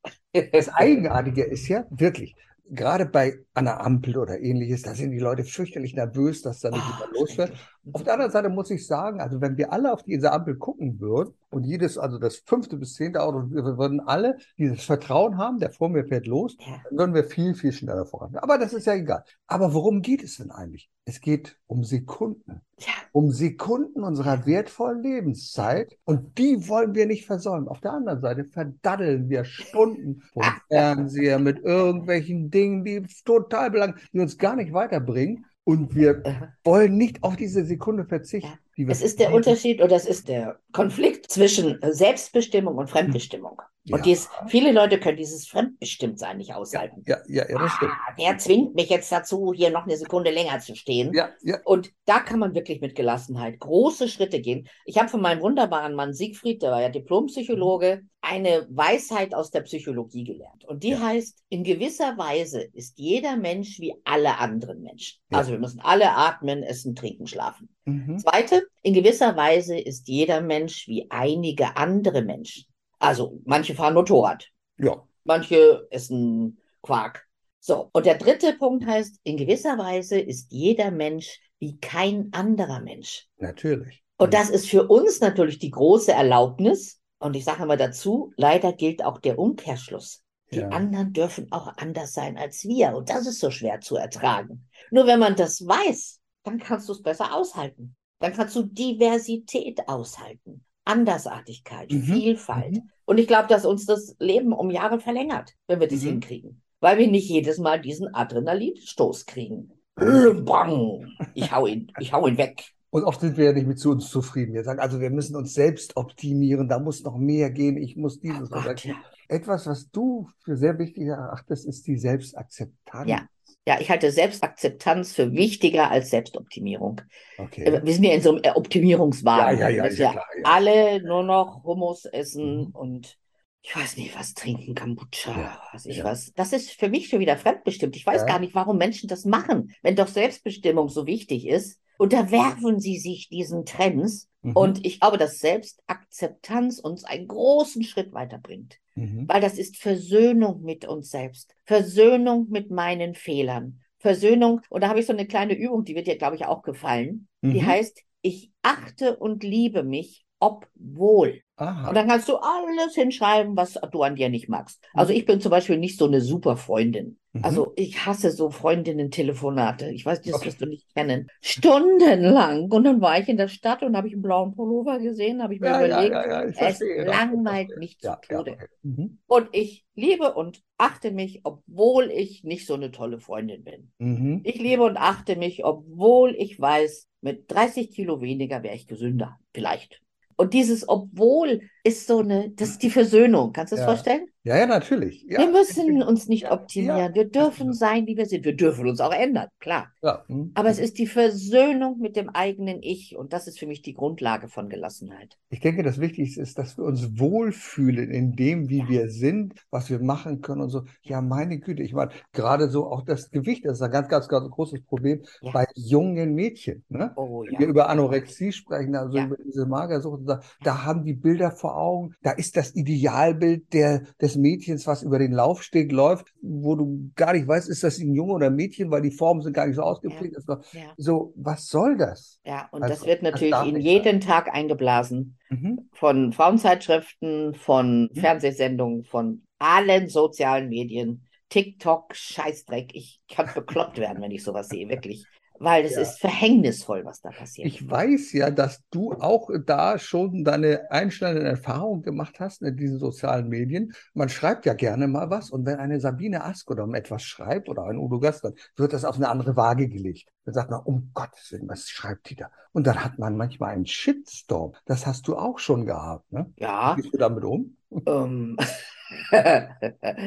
Speaker 2: Das Eigenartige ist ja wirklich, gerade bei einer Ampel oder ähnliches, da sind die Leute fürchterlich nervös, dass da nicht
Speaker 3: Ah,
Speaker 2: wieder los wird. Auf der anderen Seite muss ich sagen, also wenn wir alle auf diese Ampel gucken würden und jedes, also das fünfte bis zehnte Auto, wir würden alle dieses Vertrauen haben, der vor mir fährt los, dann würden wir viel, viel schneller voran. Aber das ist ja egal. Aber worum geht es denn eigentlich? Es geht um Sekunden.
Speaker 3: Ja.
Speaker 2: Um Sekunden unserer wertvollen Lebenszeit und die wollen wir nicht versäumen. Auf der anderen Seite verdaddeln wir Stunden [laughs] vom Fernseher mit irgendwelchen Dingen, die total belangen, die uns gar nicht weiterbringen. Und wir
Speaker 3: Aha.
Speaker 2: wollen nicht auf diese Sekunde verzichten.
Speaker 3: Ja. Es ist der Unterschied oder es ist der Konflikt zwischen Selbstbestimmung und Fremdbestimmung.
Speaker 2: Ja.
Speaker 3: Und dies, viele Leute können dieses Fremdbestimmtsein nicht aushalten.
Speaker 2: Ja, ja, ja, das stimmt.
Speaker 3: Ah, der zwingt mich jetzt dazu, hier noch eine Sekunde länger zu stehen.
Speaker 2: Ja, ja.
Speaker 3: Und da kann man wirklich mit Gelassenheit große Schritte gehen. Ich habe von meinem wunderbaren Mann Siegfried, der war ja Diplompsychologe, eine Weisheit aus der Psychologie gelernt. Und die
Speaker 2: Ja.
Speaker 3: heißt, in gewisser Weise ist jeder Mensch wie alle anderen Menschen.
Speaker 2: Ja.
Speaker 3: Also wir müssen alle atmen, essen, trinken, schlafen.
Speaker 2: Mhm.
Speaker 3: Zweite, in gewisser Weise ist jeder Mensch wie einige andere Menschen. Also manche fahren Motorrad,
Speaker 2: Ja.
Speaker 3: manche essen Quark, So, und der dritte Punkt heißt, in gewisser Weise ist jeder Mensch wie kein anderer Mensch.
Speaker 2: Natürlich.
Speaker 3: Und das ist für uns natürlich die große Erlaubnis. Und ich sage mal dazu, leider gilt auch der Umkehrschluss. Die
Speaker 2: Ja.
Speaker 3: anderen dürfen auch anders sein als wir. Und das ist so schwer zu ertragen. Nur wenn man das weiß, dann kannst du es besser aushalten. Dann kannst du Diversität aushalten. Andersartigkeit,
Speaker 2: Mhm,
Speaker 3: Vielfalt.
Speaker 2: mhm.
Speaker 3: Und ich glaube, dass uns das Leben um Jahre verlängert, wenn wir das
Speaker 2: Mhm.
Speaker 3: hinkriegen. Weil wir nicht jedes Mal diesen Adrenalinstoß kriegen. Bang! Ich hau ihn, ich hau ihn weg.
Speaker 2: Und oft sind wir ja nicht mit zu uns zufrieden. Wir sagen, also wir müssen uns selbst optimieren, da muss noch mehr gehen, ich muss dieses
Speaker 3: Oh Gott, ja.
Speaker 2: Etwas, was du für sehr wichtig erachtest, ist die Selbstakzeptanz.
Speaker 3: Ja. Ja, ich halte Selbstakzeptanz für wichtiger als Selbstoptimierung.
Speaker 2: Okay.
Speaker 3: Äh, Wir sind ja in so einem äh, Optimierungswahn,
Speaker 2: Ja, ja, ja,
Speaker 3: dass wir
Speaker 2: klar,
Speaker 3: alle nur noch Hummus essen
Speaker 2: Mhm.
Speaker 3: und ich weiß nicht, was trinken, Kombucha,
Speaker 2: Ja,
Speaker 3: weiß ich
Speaker 2: ja.
Speaker 3: was. Das ist für mich schon wieder fremdbestimmt. Ich weiß
Speaker 2: Ja.
Speaker 3: gar nicht, warum Menschen das machen, wenn doch Selbstbestimmung so wichtig ist. Unterwerfen sie sich diesen Trends.
Speaker 2: Mhm.
Speaker 3: Und ich glaube, dass Selbstakzeptanz uns einen großen Schritt weiterbringt.
Speaker 2: Mhm.
Speaker 3: Weil das ist Versöhnung mit uns selbst, Versöhnung mit meinen Fehlern, Versöhnung. Und da habe ich so eine kleine Übung, die wird dir, glaube ich, auch gefallen. Die
Speaker 2: Mhm.
Speaker 3: heißt, ich achte und liebe mich, obwohl.
Speaker 2: Aha.
Speaker 3: Und dann kannst du alles hinschreiben, was du an dir nicht magst. Also ich bin zum Beispiel nicht so eine super Freundin.
Speaker 2: Mhm.
Speaker 3: Also ich hasse so Freundinnen-Telefonate. Ich weiß, das
Speaker 2: Okay.
Speaker 3: wirst du nicht kennen. Stundenlang. Und dann war ich in der Stadt und habe ich einen blauen Pullover gesehen, habe ich mir
Speaker 2: ja,
Speaker 3: überlegt,
Speaker 2: ja, ja, ich
Speaker 3: es langweilt mich zu Tode.
Speaker 2: Mhm.
Speaker 3: Und ich liebe und achte mich, obwohl ich nicht so eine tolle Freundin bin.
Speaker 2: Mhm.
Speaker 3: Ich liebe und achte mich, obwohl ich weiß, mit 30 Kilo weniger wäre ich gesünder. Vielleicht. Und dieses obwohl ist so eine, das ist die Versöhnung. Kannst du es
Speaker 2: Ja.
Speaker 3: vorstellen?
Speaker 2: Ja, ja, natürlich. Ja,
Speaker 3: Wir müssen uns nicht optimieren. Wir dürfen sein, wie wir sind. Wir dürfen uns auch ändern, klar.
Speaker 2: Ja. Mhm.
Speaker 3: Aber es ist die Versöhnung mit dem eigenen Ich. Und das ist für mich die Grundlage von Gelassenheit.
Speaker 2: Ich denke, das Wichtigste ist, dass wir uns wohlfühlen in dem, wie wir sind, was wir machen können und so. Ja, meine Güte, ich meine, gerade so auch das Gewicht, das ist ein ganz, ganz, ganz großes Problem bei jungen Mädchen. Ne?
Speaker 3: Oh
Speaker 2: Wenn wir über Anorexie sprechen, also über diese Magersucht, da, da haben die Bilder vor Augen, da ist das Idealbild der, des Mädchens, was über den Laufsteg läuft, wo du gar nicht weißt, ist das ein Junge oder ein Mädchen, weil die Formen sind gar nicht so ausgeprägt. Das war-
Speaker 3: Ja.
Speaker 2: So, was soll das?
Speaker 3: Ja, und
Speaker 2: Also,
Speaker 3: das wird
Speaker 2: das
Speaker 3: natürlich
Speaker 2: darf
Speaker 3: in jeden Tag eingeblasen.
Speaker 2: Mhm.
Speaker 3: von Frauenzeitschriften, von
Speaker 2: Mhm.
Speaker 3: Fernsehsendungen, von allen sozialen Medien, TikTok, Scheißdreck. Ich kann bekloppt werden, wenn ich sowas sehe, wirklich. Weil es
Speaker 2: Ja.
Speaker 3: ist verhängnisvoll, was da passiert.
Speaker 2: Ich weiß ja, dass du auch da schon deine einschneidenden Erfahrungen gemacht hast in diesen sozialen Medien. Man schreibt ja gerne mal was und wenn eine Sabine Askodom etwas schreibt oder ein Udo Gastmann, wird das auf eine andere Waage gelegt. Dann sagt man, um Gottes Willen, was schreibt die da? Und dann hat man manchmal einen Shitstorm. Das hast du auch schon gehabt, ne?
Speaker 3: ja,
Speaker 2: Wie gehst du damit um?
Speaker 3: ähm, [laughs] [laughs]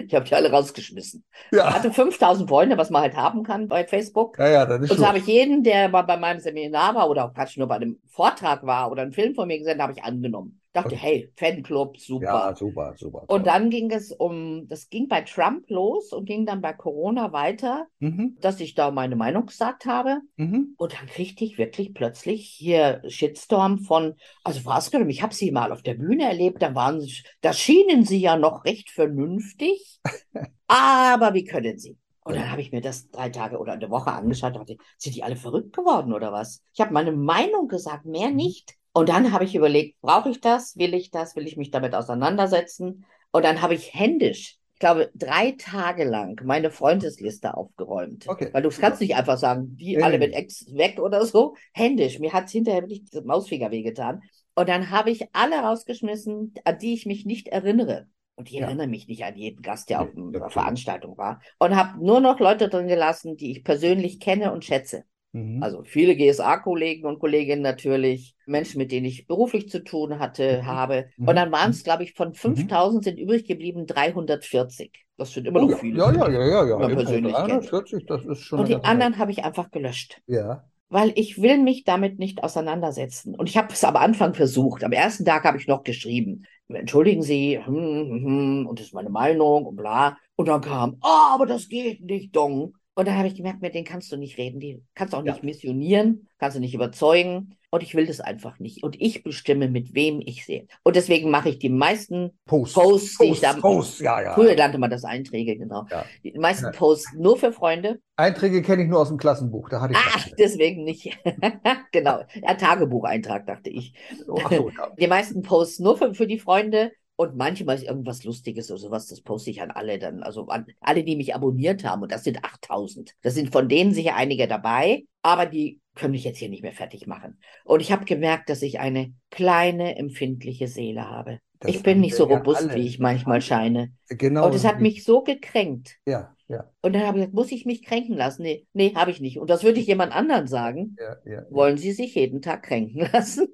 Speaker 3: ich habe die alle rausgeschmissen. Ich
Speaker 2: Ja,
Speaker 3: hatte 5000 Freunde, was man halt haben kann bei Facebook.
Speaker 2: ja, ja, das ist
Speaker 3: Und so habe ich jeden, der mal bei meinem Seminar war oder auch praktisch nur bei einem Vortrag war oder einen Film von mir gesehen, habe ich angenommen. Dachte, hey, Fanclub, super.
Speaker 2: Ja, super, super.
Speaker 3: Und dann ging es um, das ging bei Trump los und ging dann bei Corona weiter,
Speaker 2: Mhm,
Speaker 3: dass ich da meine Meinung gesagt habe.
Speaker 2: mhm.
Speaker 3: Und dann kriegte ich wirklich plötzlich hier Shitstorm von, also Frau Askelum, ich habe Sie mal auf der Bühne erlebt, da waren Sie, da schienen Sie ja noch recht vernünftig, [laughs] aber wie können Sie? Und dann habe ich mir das drei Tage oder eine Woche angeschaut und dachte, sind die alle verrückt geworden oder was? Ich habe meine Meinung gesagt, mehr
Speaker 2: Mhm.
Speaker 3: nicht. Und dann habe ich überlegt, brauche ich das? Will ich das? Will ich mich damit auseinandersetzen? Und dann habe ich händisch, ich glaube, drei Tage lang meine Freundesliste aufgeräumt.
Speaker 2: Okay.
Speaker 3: Weil du kannst nicht einfach sagen, die
Speaker 2: Nee,
Speaker 3: alle mit Ex weg oder so. Händisch. Mir hat es hinterher wirklich diese Mausfinger wehgetan. Und dann habe ich alle rausgeschmissen, an die ich mich nicht erinnere. Und ich
Speaker 2: Ja.
Speaker 3: erinnere mich nicht an jeden Gast, der auf einer. Veranstaltung war. Und habe nur noch Leute drin gelassen, die ich persönlich kenne und schätze.
Speaker 2: Mhm.
Speaker 3: Also viele GSA-Kollegen und Kolleginnen natürlich, Menschen, mit denen ich beruflich zu tun hatte,
Speaker 2: Mhm.
Speaker 3: habe.
Speaker 2: Mhm.
Speaker 3: Und dann waren es, glaube ich, von 5000 sind übrig geblieben 340. Das sind immer
Speaker 2: Oh,
Speaker 3: noch
Speaker 2: ja,
Speaker 3: viele.
Speaker 2: ja, ja, ja, ja, ja.
Speaker 3: persönlich kennt.
Speaker 2: 340, das ist schon
Speaker 3: Und die anderen habe ich einfach gelöscht.
Speaker 2: Ja.
Speaker 3: weil ich will mich damit nicht auseinandersetzen. Und ich habe es am Anfang versucht. Am ersten Tag habe ich noch geschrieben, entschuldigen Sie, hm, hm, hm, und das ist meine Meinung und bla. Und dann kam, ah, aber das geht nicht, Dong. Und dann habe ich gemerkt, mit denen kannst du nicht reden, die kannst du auch nicht
Speaker 2: Ja.
Speaker 3: missionieren, kannst du nicht überzeugen. und ich will das einfach nicht. Und ich bestimme, mit wem ich sehe. Und deswegen mache ich die meisten
Speaker 2: Posts.
Speaker 3: Posts, die ich
Speaker 2: Posts,
Speaker 3: da,
Speaker 2: Posts, ja, ja.
Speaker 3: früher nannte man das Einträge, genau.
Speaker 2: Ja.
Speaker 3: Die meisten. Posts nur für Freunde.
Speaker 2: Einträge kenne ich nur aus dem Klassenbuch. Da hatte ich
Speaker 3: Ach, deswegen nicht. [laughs] genau. Ja, Tagebucheintrag, dachte ich.
Speaker 2: Oh, so.
Speaker 3: Die meisten Posts nur für, für die Freunde und manchmal ist irgendwas Lustiges oder sowas, das poste ich an alle dann, also an alle, die mich abonniert haben und das sind 8000. Das sind von denen sicher einige dabei, aber die können mich jetzt hier nicht mehr fertig machen. Und ich habe gemerkt, dass ich eine kleine, empfindliche Seele habe.
Speaker 2: Das
Speaker 3: ich bin nicht so robust,
Speaker 2: alle.
Speaker 3: wie ich manchmal scheine.
Speaker 2: Genau.
Speaker 3: Und es hat mich so gekränkt.
Speaker 2: Ja, ja,
Speaker 3: Und dann habe ich gesagt, muss ich mich kränken lassen? Nee, nee, habe ich nicht. Und das würde ich jemand anderen sagen.
Speaker 2: ja, ja.
Speaker 3: Wollen Sie sich jeden Tag kränken lassen?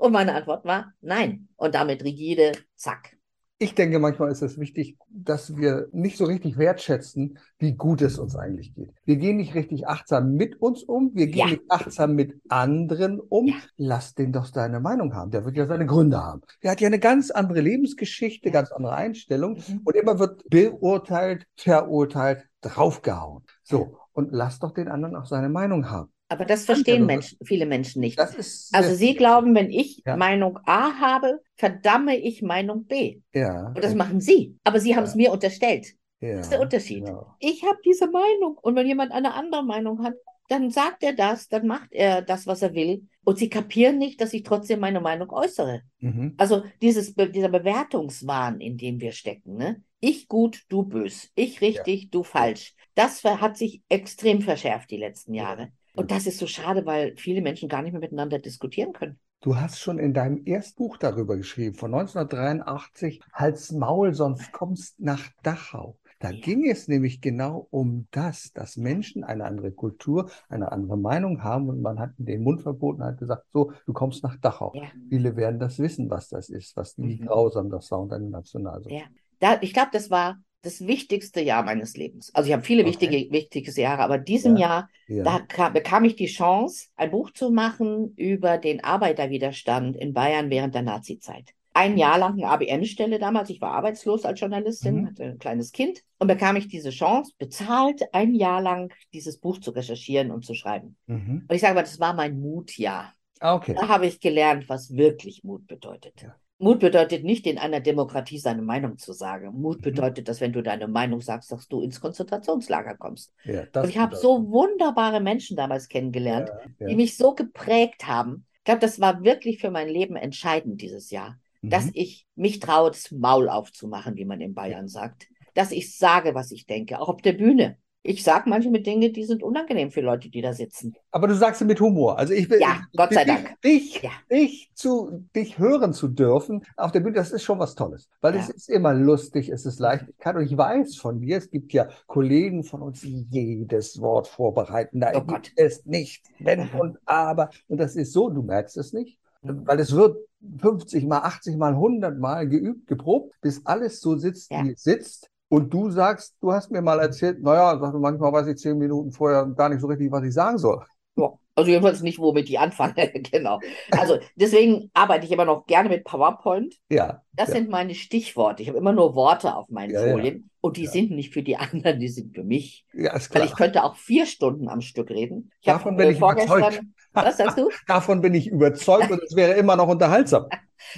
Speaker 3: Und meine Antwort war nein. Und damit rigide, zack.
Speaker 2: Ich denke, manchmal ist es wichtig, dass wir nicht so richtig wertschätzen, wie gut es uns eigentlich geht. Wir gehen nicht richtig achtsam mit uns um, wir gehen
Speaker 3: Ja.
Speaker 2: nicht achtsam mit anderen um.
Speaker 3: Ja.
Speaker 2: Lass den doch seine Meinung haben. Der wird ja seine Gründe haben. Der hat ja eine ganz andere Lebensgeschichte, ganz andere Einstellung.
Speaker 3: Mhm.
Speaker 2: Und immer wird beurteilt, verurteilt, draufgehauen. So. Und lass doch den anderen auch seine Meinung haben.
Speaker 3: Aber das verstehen
Speaker 2: ja nur-
Speaker 3: Menschen, viele Menschen nicht.
Speaker 2: Das ist
Speaker 3: Also Sie glauben, wenn ich
Speaker 2: Ja.
Speaker 3: Meinung A habe, verdamme ich Meinung B.
Speaker 2: ja,
Speaker 3: Und das machen Sie. Aber Sie haben es
Speaker 2: Ja.
Speaker 3: mir unterstellt.
Speaker 2: ja,
Speaker 3: Das ist der Unterschied.
Speaker 2: genau.
Speaker 3: Ich habe diese Meinung. Und wenn jemand eine andere Meinung hat, dann sagt er das, dann macht er das, was er will. Und Sie kapieren nicht, dass ich trotzdem meine Meinung äußere.
Speaker 2: Mhm.
Speaker 3: Also dieses, dieser Bewertungswahn, in dem wir stecken, ne? Ich gut, du bös. Ich richtig, du falsch. Das hat sich extrem verschärft die letzten Jahre. Und das ist so schade, weil viele Menschen gar nicht mehr miteinander diskutieren können.
Speaker 2: Du hast schon in deinem ersten Buch darüber geschrieben, von 1983, Hals Maul, sonst kommst nach Dachau. Da
Speaker 3: Ja.
Speaker 2: ging es nämlich genau um das, dass Menschen eine andere Kultur, eine andere Meinung haben und man hat den Mund verboten, hat gesagt, so, du kommst nach Dachau.
Speaker 3: Ja.
Speaker 2: Viele werden das wissen, was das ist, was wie
Speaker 3: Mhm.
Speaker 2: grausam das war unter den Nationalsozialisten.
Speaker 3: Ja. Da, ich glaube, das war das wichtigste Jahr meines Lebens. Also ich habe viele
Speaker 2: Okay.
Speaker 3: wichtige, wichtige Jahre, aber diesem
Speaker 2: Ja.
Speaker 3: Jahr,
Speaker 2: Ja.
Speaker 3: da kam, bekam ich die Chance, ein Buch zu machen über den Arbeiterwiderstand in Bayern während der Nazizeit. Ein Jahr lang eine ABM-Stelle damals. Ich war arbeitslos als Journalistin,
Speaker 2: Mhm.
Speaker 3: hatte ein kleines Kind und bekam ich diese Chance, bezahlt ein Jahr lang dieses Buch zu recherchieren und zu schreiben.
Speaker 2: Mhm.
Speaker 3: Und ich sage mal, das war mein Mutjahr.
Speaker 2: Ah, okay.
Speaker 3: Da habe ich gelernt, was wirklich Mut bedeutet.
Speaker 2: Ja.
Speaker 3: Mut bedeutet nicht, in einer Demokratie seine Meinung zu sagen. Mut
Speaker 2: Mhm.
Speaker 3: bedeutet, dass wenn du deine Meinung sagst, dass du ins Konzentrationslager kommst.
Speaker 2: Ja,
Speaker 3: Und ich habe so wunderbare Menschen damals kennengelernt,
Speaker 2: ja,
Speaker 3: die
Speaker 2: ja.
Speaker 3: mich so geprägt haben. Ich glaube, das war wirklich für mein Leben entscheidend dieses Jahr, dass
Speaker 2: Mhm.
Speaker 3: ich mich traue, das Maul aufzumachen, wie man in Bayern sagt. Dass ich sage, was ich denke, auch auf der Bühne. Ich sage manchmal Dinge, die sind unangenehm für Leute, die da sitzen.
Speaker 2: Aber du sagst es mit Humor. Also ich will,
Speaker 3: Ja, Gott sei
Speaker 2: dich,
Speaker 3: Dank.
Speaker 2: Dich,
Speaker 3: Ja.
Speaker 2: dich zu, dich hören zu dürfen auf der Bühne, das ist schon was Tolles. Weil
Speaker 3: Ja.
Speaker 2: es ist immer lustig, es ist Leichtigkeit. Und ich weiß von dir, es gibt ja Kollegen von uns, die jedes Wort vorbereiten. Da
Speaker 3: Oh
Speaker 2: gibt
Speaker 3: Gott.
Speaker 2: es nicht Wenn
Speaker 3: Aha.
Speaker 2: und Aber. Und das ist so, du merkst es nicht.
Speaker 3: Mhm.
Speaker 2: Weil es wird 50 mal, 80 mal, 100 mal geübt, geprobt, bis alles so sitzt,
Speaker 3: Ja.
Speaker 2: wie es sitzt. Und du sagst, du hast mir mal erzählt, naja, manchmal weiß ich zehn Minuten vorher gar nicht so richtig, was ich sagen soll.
Speaker 3: Ja, also jedenfalls nicht, womit ich anfange. [laughs] genau. Also deswegen arbeite ich immer noch gerne mit PowerPoint.
Speaker 2: Ja.
Speaker 3: Das
Speaker 2: ja.
Speaker 3: sind meine Stichworte. Ich habe immer nur Worte auf meinen
Speaker 2: Ja, ja.
Speaker 3: Folien. Und die
Speaker 2: Ja.
Speaker 3: sind nicht für die [laughs] anderen, die sind für mich.
Speaker 2: Ja, ist
Speaker 3: Weil
Speaker 2: klar.
Speaker 3: ich könnte auch vier Stunden am Stück reden. Ich
Speaker 2: Davon
Speaker 3: habe
Speaker 2: bin
Speaker 3: äh,
Speaker 2: ich
Speaker 3: vorgestern,
Speaker 2: überzeugt.
Speaker 3: was sagst du? [laughs]
Speaker 2: Davon bin ich überzeugt und es wäre immer noch unterhaltsam.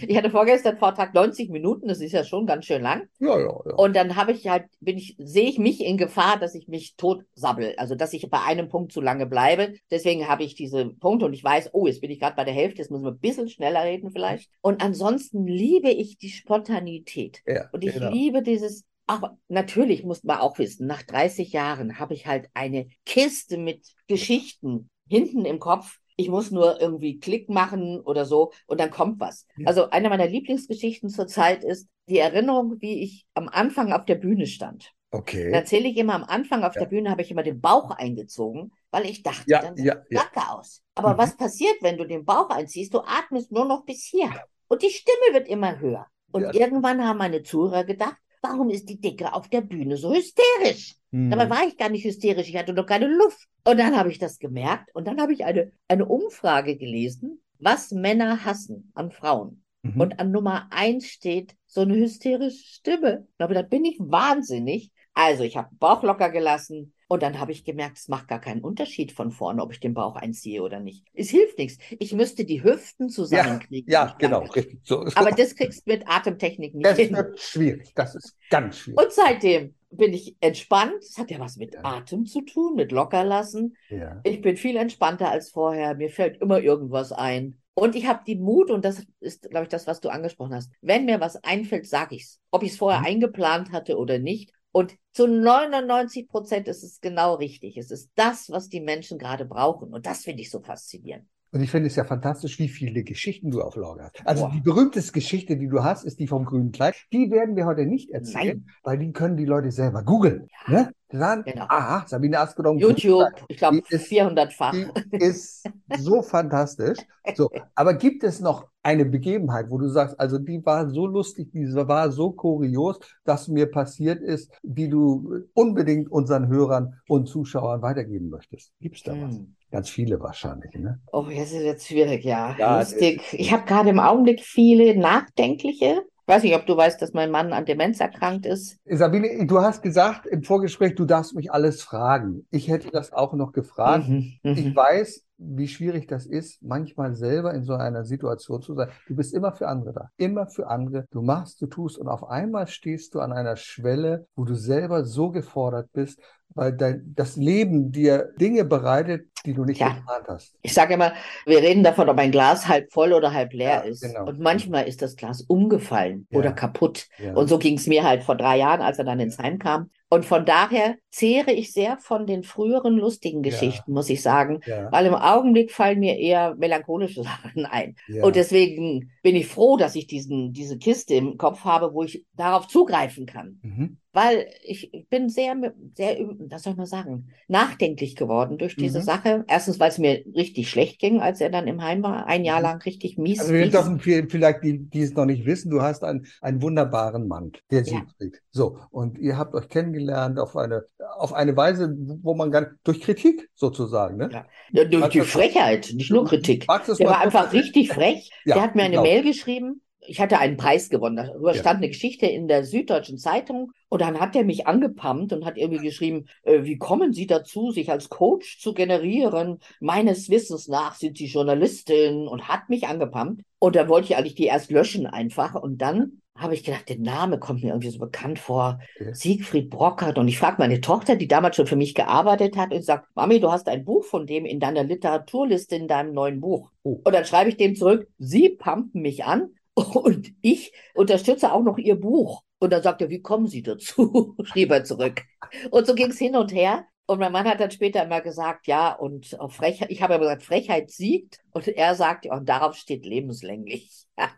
Speaker 3: Ich hatte vorgestern Vortrag 90 Minuten, das ist ja schon ganz schön lang.
Speaker 2: Ja, ja, ja.
Speaker 3: Und dann habe ich halt, bin ich, sehe ich mich in Gefahr, dass ich mich tot sabbel. Also, dass ich bei einem Punkt zu lange bleibe. Deswegen habe ich diese Punkte und ich weiß, oh, jetzt bin ich gerade bei der Hälfte, jetzt müssen wir ein bisschen schneller reden vielleicht. Und ansonsten liebe ich die Spontanität.
Speaker 2: Ja,
Speaker 3: Und ich
Speaker 2: genau.
Speaker 3: liebe dieses, aber natürlich muss man auch wissen, nach 30 Jahren habe ich halt eine Kiste mit Geschichten hinten im Kopf. Ich muss nur irgendwie Klick machen oder so und dann kommt was.
Speaker 2: Ja.
Speaker 3: Also eine meiner Lieblingsgeschichten zurzeit ist die Erinnerung, wie ich am Anfang auf der Bühne stand.
Speaker 2: Okay.
Speaker 3: erzähle ich immer am Anfang auf
Speaker 2: Ja.
Speaker 3: der Bühne habe ich immer den Bauch eingezogen, weil ich dachte,
Speaker 2: Ja,
Speaker 3: dann
Speaker 2: ja, ja.
Speaker 3: Jacke aus. Aber
Speaker 2: Mhm.
Speaker 3: was passiert, wenn du den Bauch einziehst? Du atmest nur noch bis hier. Und die Stimme wird immer höher. Und
Speaker 2: Ja.
Speaker 3: irgendwann haben meine Zuhörer gedacht, warum ist die Dicke auf der Bühne so hysterisch?
Speaker 2: Hm.
Speaker 3: Dabei war ich gar nicht hysterisch, ich hatte noch keine Luft. Und dann habe ich das gemerkt und dann habe ich eine, eine Umfrage gelesen, was Männer hassen an Frauen.
Speaker 2: Mhm.
Speaker 3: Und an Nummer eins steht so eine hysterische Stimme. Aber da bin ich wahnsinnig. Also ich habe Bauch locker gelassen Und dann habe ich gemerkt, es macht gar keinen Unterschied von vorne, ob ich den Bauch einziehe oder nicht. Es hilft nichts. Ich müsste die Hüften zusammenkriegen.
Speaker 2: Ja, ja genau.
Speaker 3: So. Aber das kriegst du mit Atemtechnik nicht
Speaker 2: das hin. Das wird schwierig. Das ist ganz schwierig.
Speaker 3: Und seitdem bin ich entspannt. Es hat ja was mit ja. Atem zu tun, mit Lockerlassen. Ja. Ich bin viel entspannter als vorher. Mir fällt immer irgendwas ein. Und ich habe die Mut, und das ist, glaube ich, das, was du angesprochen hast. Wenn mir was einfällt, sage ich es. Ob ich es vorher mhm. eingeplant hatte oder nicht. Und zu 99 Prozent ist es genau richtig. Es ist das, was die Menschen gerade brauchen. Und das finde ich so faszinierend.
Speaker 2: Und ich finde es ja fantastisch, wie viele Geschichten du auf Lager hast. Also Boah. die berühmteste Geschichte, die du hast, ist die vom grünen Kleid. Die werden wir heute nicht erzählen, Nein. weil die können die Leute selber googeln. Ja. Ne? Dann, genau. aha, Sabine Askedom.
Speaker 3: YouTube, ich glaube 400-fach.
Speaker 2: Die ist so fantastisch. So, [laughs] aber gibt es noch eine Begebenheit, wo du sagst, also die war so lustig, die war so kurios, dass mir passiert ist, die du unbedingt unseren Hörern und Zuschauern weitergeben möchtest? Gibt es da hm. was? Ganz viele wahrscheinlich, ne?
Speaker 3: Oh, das ist jetzt schwierig, ja. ja Lustig. Ich habe gerade im Augenblick viele nachdenkliche. Ich weiß nicht, ob du weißt, dass mein Mann an Demenz erkrankt ist.
Speaker 2: Sabine, du hast gesagt im Vorgespräch, du darfst mich alles fragen. Ich hätte das auch noch gefragt. Mhm, mhm. ich weiß, wie schwierig das ist, manchmal selber in so einer Situation zu sein. Du bist immer für andere da, immer für andere. Du machst, du tust und auf einmal stehst du an einer Schwelle, wo du selber so gefordert bist, weil dein, das Leben dir Dinge bereitet, die du nicht ja. geplant hast.
Speaker 3: Ich sage immer, wir reden davon, ob ein Glas halb voll oder halb leer ja, ist. Genau. Und manchmal ist das Glas umgefallen ja. oder kaputt. Und so ging es mir halt vor drei Jahren, als er dann ins Heim kam. Und von daher zehre ich sehr von den früheren lustigen Geschichten, muss ich sagen, weil im Augenblick fallen mir eher melancholische [laughs] Sachen ein. Und deswegen bin ich froh, dass ich diesen, diese Kiste im Kopf habe, wo ich darauf zugreifen kann. Mhm weil ich bin sehr, sehr, was soll man sagen, nachdenklich geworden durch diese mhm. Sache. Erstens, weil es mir richtig schlecht ging, als er dann im Heim war, ein Jahr mhm. lang richtig mies.
Speaker 2: Also wir dürfen vielleicht die, die es noch nicht wissen, du hast einen, einen wunderbaren Mann, der Siegfried. Ja. So, und ihr habt euch kennengelernt auf eine, auf eine Weise, wo man gar durch Kritik sozusagen, ne?
Speaker 3: Ja, ja durch die Frechheit, nicht nur Kritik. Der war einfach richtig frech. Ja, der hat mir eine genau. Mail geschrieben ich hatte einen Preis gewonnen. Darüber ja. stand eine Geschichte in der Süddeutschen Zeitung und dann hat er mich angepumpt und hat irgendwie geschrieben, äh, wie kommen Sie dazu, sich als Coach zu generieren? Meines Wissens nach sind Sie Journalistin und hat mich angepumpt. Und dann wollte ich eigentlich die erst löschen einfach und dann habe ich gedacht, der Name kommt mir irgendwie so bekannt vor. Okay. Siegfried Brockert. Und ich frage meine Tochter, die damals schon für mich gearbeitet hat, und sagt, Mami, du hast ein Buch von dem in deiner Literaturliste in deinem neuen Buch. Oh. Und dann schreibe ich dem zurück, Sie pumpen mich an und ich unterstütze auch noch ihr Buch. Und dann sagt er, wie kommen Sie dazu? [laughs] schrieb er zurück. Und so ging es hin und her. Und mein Mann hat dann später immer gesagt, ja, und auf Frechheit, ich habe ja gesagt, Frechheit siegt. Und er sagt, ja, und darauf steht lebenslänglich. ah.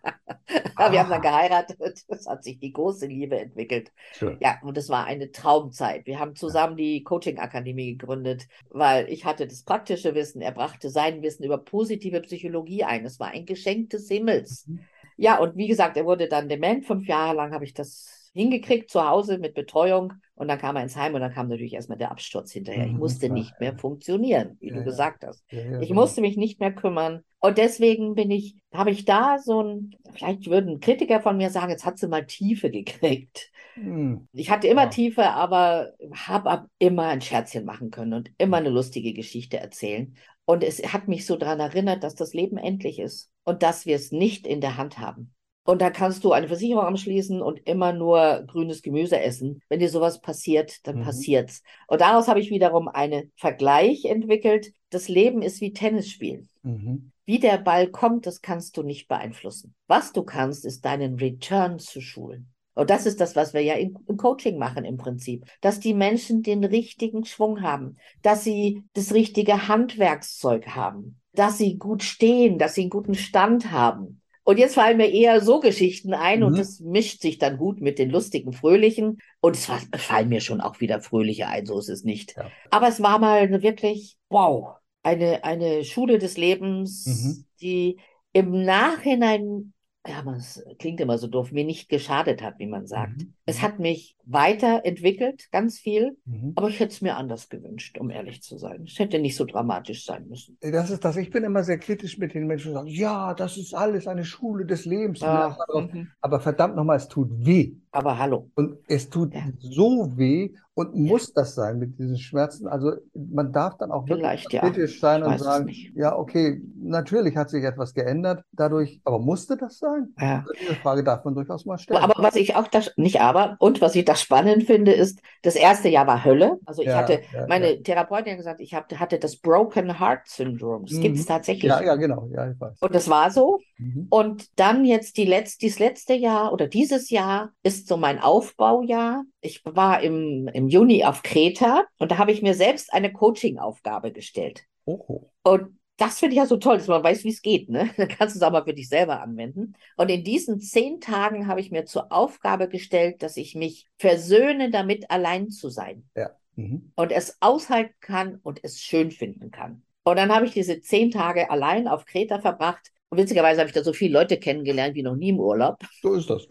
Speaker 3: [laughs] Wir haben dann geheiratet. Es hat sich die große Liebe entwickelt. Schön. Ja, und es war eine Traumzeit. Wir haben zusammen die Coaching-Akademie gegründet, weil ich hatte das praktische Wissen. Er brachte sein Wissen über positive Psychologie ein. Es war ein Geschenk des Himmels. Mhm. Ja, und wie gesagt, er wurde dann dement. Fünf Jahre lang habe ich das hingekriegt zu Hause mit Betreuung. Und dann kam er ins Heim und dann kam natürlich erstmal der Absturz hinterher. Ich mhm, musste nicht mehr ja. funktionieren, wie ja, du gesagt hast. Ja, ich genau. musste mich nicht mehr kümmern. Und deswegen bin ich, habe ich da so ein, vielleicht würden Kritiker von mir sagen, jetzt hat sie mal Tiefe gekriegt. Hm. Ich hatte immer Tiefe, aber habe immer ein Scherzchen machen können und immer eine lustige Geschichte erzählen. Und es hat mich so daran erinnert, dass das Leben endlich ist und dass wir es nicht in der Hand haben. Und da kannst du eine Versicherung abschließen und immer nur grünes Gemüse essen. Wenn dir sowas passiert, dann mhm. passiert's. Und daraus habe ich wiederum einen Vergleich entwickelt. Das Leben ist wie Tennis spielen. Mhm. Wie der Ball kommt, das kannst du nicht beeinflussen. Was du kannst, ist deinen Return zu schulen. Und das ist das, was wir ja im, im, Coaching machen im Prinzip. Dass die Menschen den richtigen Schwung haben, dass sie das richtige Handwerkszeug haben, dass sie gut stehen, dass sie einen guten Stand haben. Und jetzt fallen mir eher so Geschichten ein mhm. und das mischt sich dann gut mit den lustigen, fröhlichen. Und es fallen mir schon auch wieder fröhliche ein, so ist es nicht. Ja. Aber es war mal wirklich, wow, eine, eine Schule des Lebens, mhm. die im Nachhinein ja, es klingt immer so doof, mir nicht geschadet hat, wie man sagt. Mhm. Es hat mich weiterentwickelt, ganz viel, mhm. aber ich hätte es mir anders gewünscht, um ehrlich zu sein. Es hätte nicht so dramatisch sein müssen.
Speaker 2: Das ist das. Ich bin immer sehr kritisch mit den Menschen, die sagen, ja, das ist alles eine Schule des Lebens. Ja. Mhm. Aber verdammt nochmal, es tut weh.
Speaker 3: Aber hallo.
Speaker 2: Und es tut ja. so weh und muss das sein mit diesen Schmerzen? Also man darf dann auch
Speaker 3: Vielleicht,
Speaker 2: wirklich kritisch sein und sagen, ja, okay, natürlich hat sich etwas geändert dadurch, aber musste das sein?
Speaker 3: Ja.
Speaker 2: Diese Frage darf man durchaus mal stellen.
Speaker 3: Aber was ich auch das, nicht aber, und was ich da spannend finde, ist, das erste Jahr war Hölle. Also ich ja, hatte, ja, meine Therapeutin hat gesagt, ich hatte das Broken Heart Syndrome. Das mhm. gibt es tatsächlich.
Speaker 2: Ja, ja, genau. Ja, ich weiß.
Speaker 3: Und das war so. Mhm. Und dann jetzt die letzt, dieses letzte Jahr oder dieses Jahr ist so mein Aufbaujahr. Ich war im, im Juni auf Kreta und da habe ich mir selbst eine Coaching-Aufgabe gestellt.
Speaker 2: Oh.
Speaker 3: Und das finde ich ja so toll, dass man weiß, wie es geht. Ne? [laughs] Dann kannst du es auch mal für dich selber anwenden. Und in diesen zehn Tagen habe ich mir zur Aufgabe gestellt, dass ich mich versöhne, damit allein zu sein.
Speaker 2: Ja. Mhm.
Speaker 3: Und es aushalten kann und es schön finden kann. Und dann habe ich diese zehn Tage allein auf Kreta verbracht und witzigerweise habe ich da so viele Leute kennengelernt wie noch nie im Urlaub. [laughs]
Speaker 2: So ist das.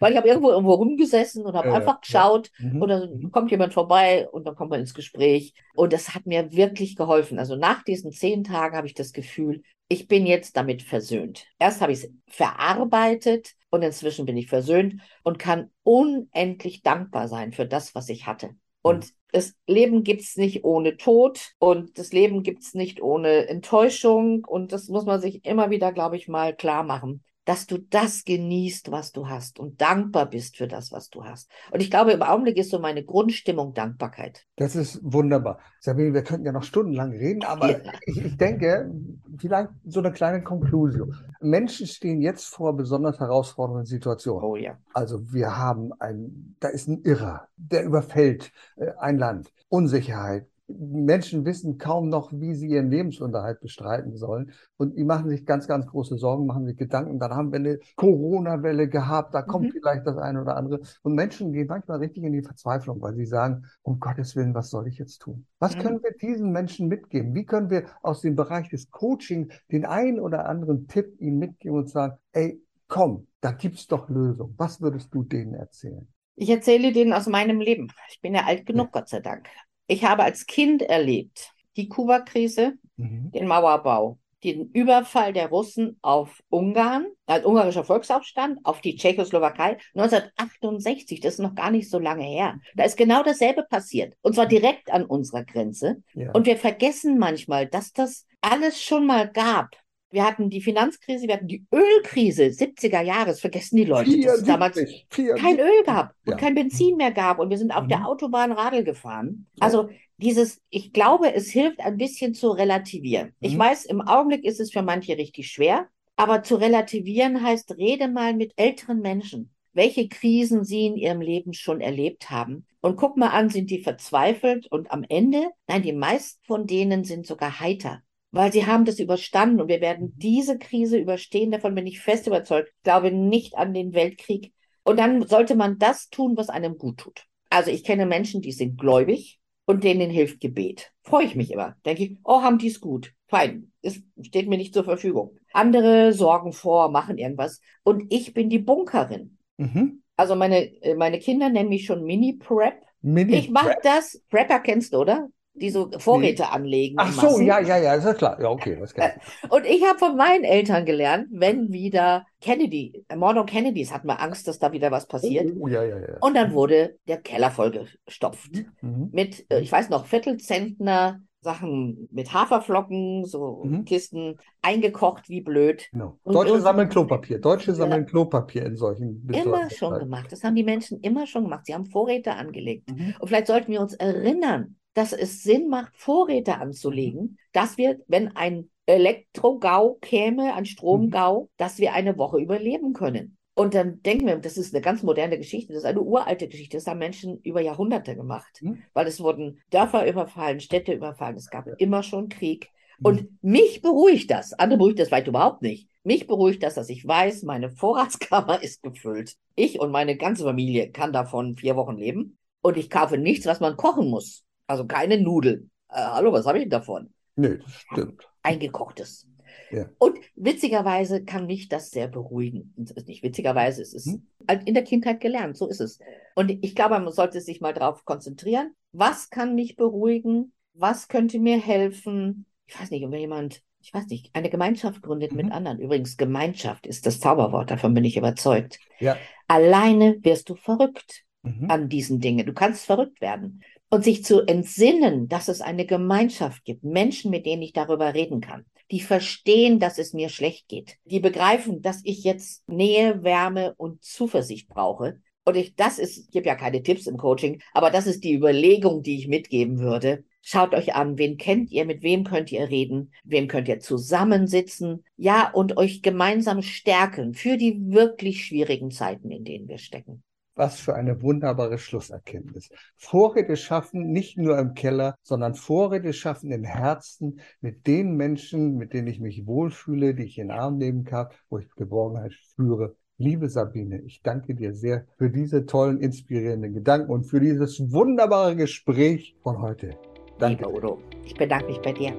Speaker 3: Weil ich habe irgendwo irgendwo rumgesessen und habe ja, einfach geschaut ja. mhm. und dann mhm. kommt jemand vorbei und dann kommt man ins Gespräch. Und das hat mir wirklich geholfen. Also nach diesen zehn Tagen habe ich das Gefühl, ich bin jetzt damit versöhnt. Erst habe ich es verarbeitet und inzwischen bin ich versöhnt und kann unendlich dankbar sein für das, was ich hatte. Und das Leben gibt es nicht ohne Tod und das Leben gibt es nicht ohne Enttäuschung. Und das muss man sich immer wieder, glaube ich, mal klar machen dass du das genießt, was du hast und dankbar bist für das, was du hast. Und ich glaube, im Augenblick ist so meine Grundstimmung Dankbarkeit.
Speaker 2: Das ist wunderbar. Sabine, wir könnten ja noch stundenlang reden, aber ja. ich, ich, denke, vielleicht so eine kleine Konklusion. Menschen stehen jetzt vor besonders herausfordernden Situationen.
Speaker 3: Oh ja.
Speaker 2: Also wir haben ein, da ist ein Irrer, der überfällt äh, ein Land. Unsicherheit, Menschen wissen kaum noch, wie sie ihren Lebensunterhalt bestreiten sollen. Und die machen sich ganz, ganz große Sorgen, machen sich Gedanken. Dann haben wir eine Corona-Welle gehabt, da kommt mhm. vielleicht das eine oder andere. Und Menschen gehen manchmal richtig in die Verzweiflung, weil sie sagen, um Gottes Willen, was soll ich jetzt tun? Was mhm. können wir diesen Menschen mitgeben? Wie können wir aus dem Bereich des Coaching den einen oder anderen Tipp ihnen mitgeben und sagen, ey, komm, da gibt's doch Lösungen. Was würdest du denen erzählen?
Speaker 3: Ich erzähle denen aus meinem Leben. Ich bin ja alt genug, ja. Gott sei Dank. Ich habe als Kind erlebt die Kuba-Krise, mhm. den Mauerbau, den Überfall der Russen auf Ungarn, ein ungarischer Volksaufstand, auf die Tschechoslowakei 1968, das ist noch gar nicht so lange her. Da ist genau dasselbe passiert. Und zwar direkt an unserer Grenze. Ja. Und wir vergessen manchmal, dass das alles schon mal gab. Wir hatten die Finanzkrise, wir hatten die Ölkrise 70er Jahre, das vergessen die Leute, 74, dass es damals 74. kein Öl gab und ja. kein Benzin mehr gab und wir sind auf mhm. der Autobahn Radl gefahren. Also dieses, ich glaube, es hilft ein bisschen zu relativieren. Mhm. Ich weiß, im Augenblick ist es für manche richtig schwer, aber zu relativieren heißt, rede mal mit älteren Menschen, welche Krisen sie in ihrem Leben schon erlebt haben. Und guck mal an, sind die verzweifelt und am Ende, nein, die meisten von denen sind sogar heiter weil sie haben das überstanden und wir werden diese Krise überstehen. Davon bin ich fest überzeugt. Ich glaube nicht an den Weltkrieg. Und dann sollte man das tun, was einem gut tut. Also ich kenne Menschen, die sind gläubig und denen hilft Gebet. Freue ich mich immer. Denke ich, oh, haben die es gut. Fein. Es steht mir nicht zur Verfügung. Andere sorgen vor, machen irgendwas. Und ich bin die Bunkerin. Mhm. Also meine, äh, meine Kinder nennen mich schon Mini-Prep. Mini ich mache das. Prepper kennst du, oder? Die so Vorräte nee. anlegen.
Speaker 2: Ach so, ja, ja, ja, ist ja klar. Ja, okay, das kann
Speaker 3: ich. [laughs] Und ich habe von meinen Eltern gelernt, wenn wieder Kennedy, Mord um Kennedys hatten wir Angst, dass da wieder was passiert.
Speaker 2: Oh, ja, ja, ja.
Speaker 3: Und dann wurde der Keller vollgestopft. Mhm. Mit, äh, ich weiß noch, Viertelzentner Sachen mit Haferflocken, so mhm. Kisten, eingekocht wie blöd.
Speaker 2: Genau. Deutsche sammeln Klopapier. Deutsche sammeln Klopapier in solchen.
Speaker 3: Immer schon gemacht. Das haben die Menschen immer schon gemacht. Sie haben Vorräte angelegt. Mhm. Und vielleicht sollten wir uns erinnern, dass es Sinn macht, Vorräte anzulegen, dass wir, wenn ein Elektrogau käme, ein Stromgau, mhm. dass wir eine Woche überleben können. Und dann denken wir, das ist eine ganz moderne Geschichte, das ist eine uralte Geschichte, das haben Menschen über Jahrhunderte gemacht, mhm. weil es wurden Dörfer überfallen, Städte überfallen, es gab ja. immer schon Krieg. Mhm. Und mich beruhigt das, andere beruhigt das vielleicht überhaupt nicht. Mich beruhigt das, dass ich weiß, meine Vorratskammer [laughs] ist gefüllt. Ich und meine ganze Familie kann davon vier Wochen leben. Und ich kaufe nichts, was man kochen muss. Also keine Nudeln. Äh, hallo, was habe ich davon?
Speaker 2: Nee, das stimmt.
Speaker 3: Eingekochtes. Ja. Und witzigerweise kann mich das sehr beruhigen. Nicht witzigerweise, es ist hm? in der Kindheit gelernt, so ist es. Und ich glaube, man sollte sich mal darauf konzentrieren, was kann mich beruhigen, was könnte mir helfen. Ich weiß nicht, wenn jemand, ich weiß nicht, eine Gemeinschaft gründet mhm. mit anderen. Übrigens, Gemeinschaft ist das Zauberwort, davon bin ich überzeugt.
Speaker 2: Ja.
Speaker 3: Alleine wirst du verrückt mhm. an diesen Dingen. Du kannst verrückt werden. Und sich zu entsinnen, dass es eine Gemeinschaft gibt, Menschen, mit denen ich darüber reden kann, die verstehen, dass es mir schlecht geht, die begreifen, dass ich jetzt Nähe, Wärme und Zuversicht brauche. Und ich, das ist, ich gebe ja keine Tipps im Coaching, aber das ist die Überlegung, die ich mitgeben würde. Schaut euch an, wen kennt ihr, mit wem könnt ihr reden, wem könnt ihr zusammensitzen, ja, und euch gemeinsam stärken für die wirklich schwierigen Zeiten, in denen wir stecken.
Speaker 2: Was für eine wunderbare Schlusserkenntnis. Vorräte schaffen nicht nur im Keller, sondern Vorräte schaffen im Herzen mit den Menschen, mit denen ich mich wohlfühle, die ich in den Arm nehmen kann, wo ich Geborgenheit spüre. Liebe Sabine, ich danke dir sehr für diese tollen, inspirierenden Gedanken und für dieses wunderbare Gespräch von heute.
Speaker 3: Danke. Liebe Udo, ich bedanke mich bei dir.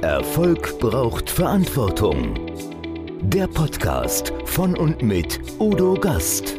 Speaker 1: Erfolg braucht Verantwortung. Der Podcast von und mit Udo Gast.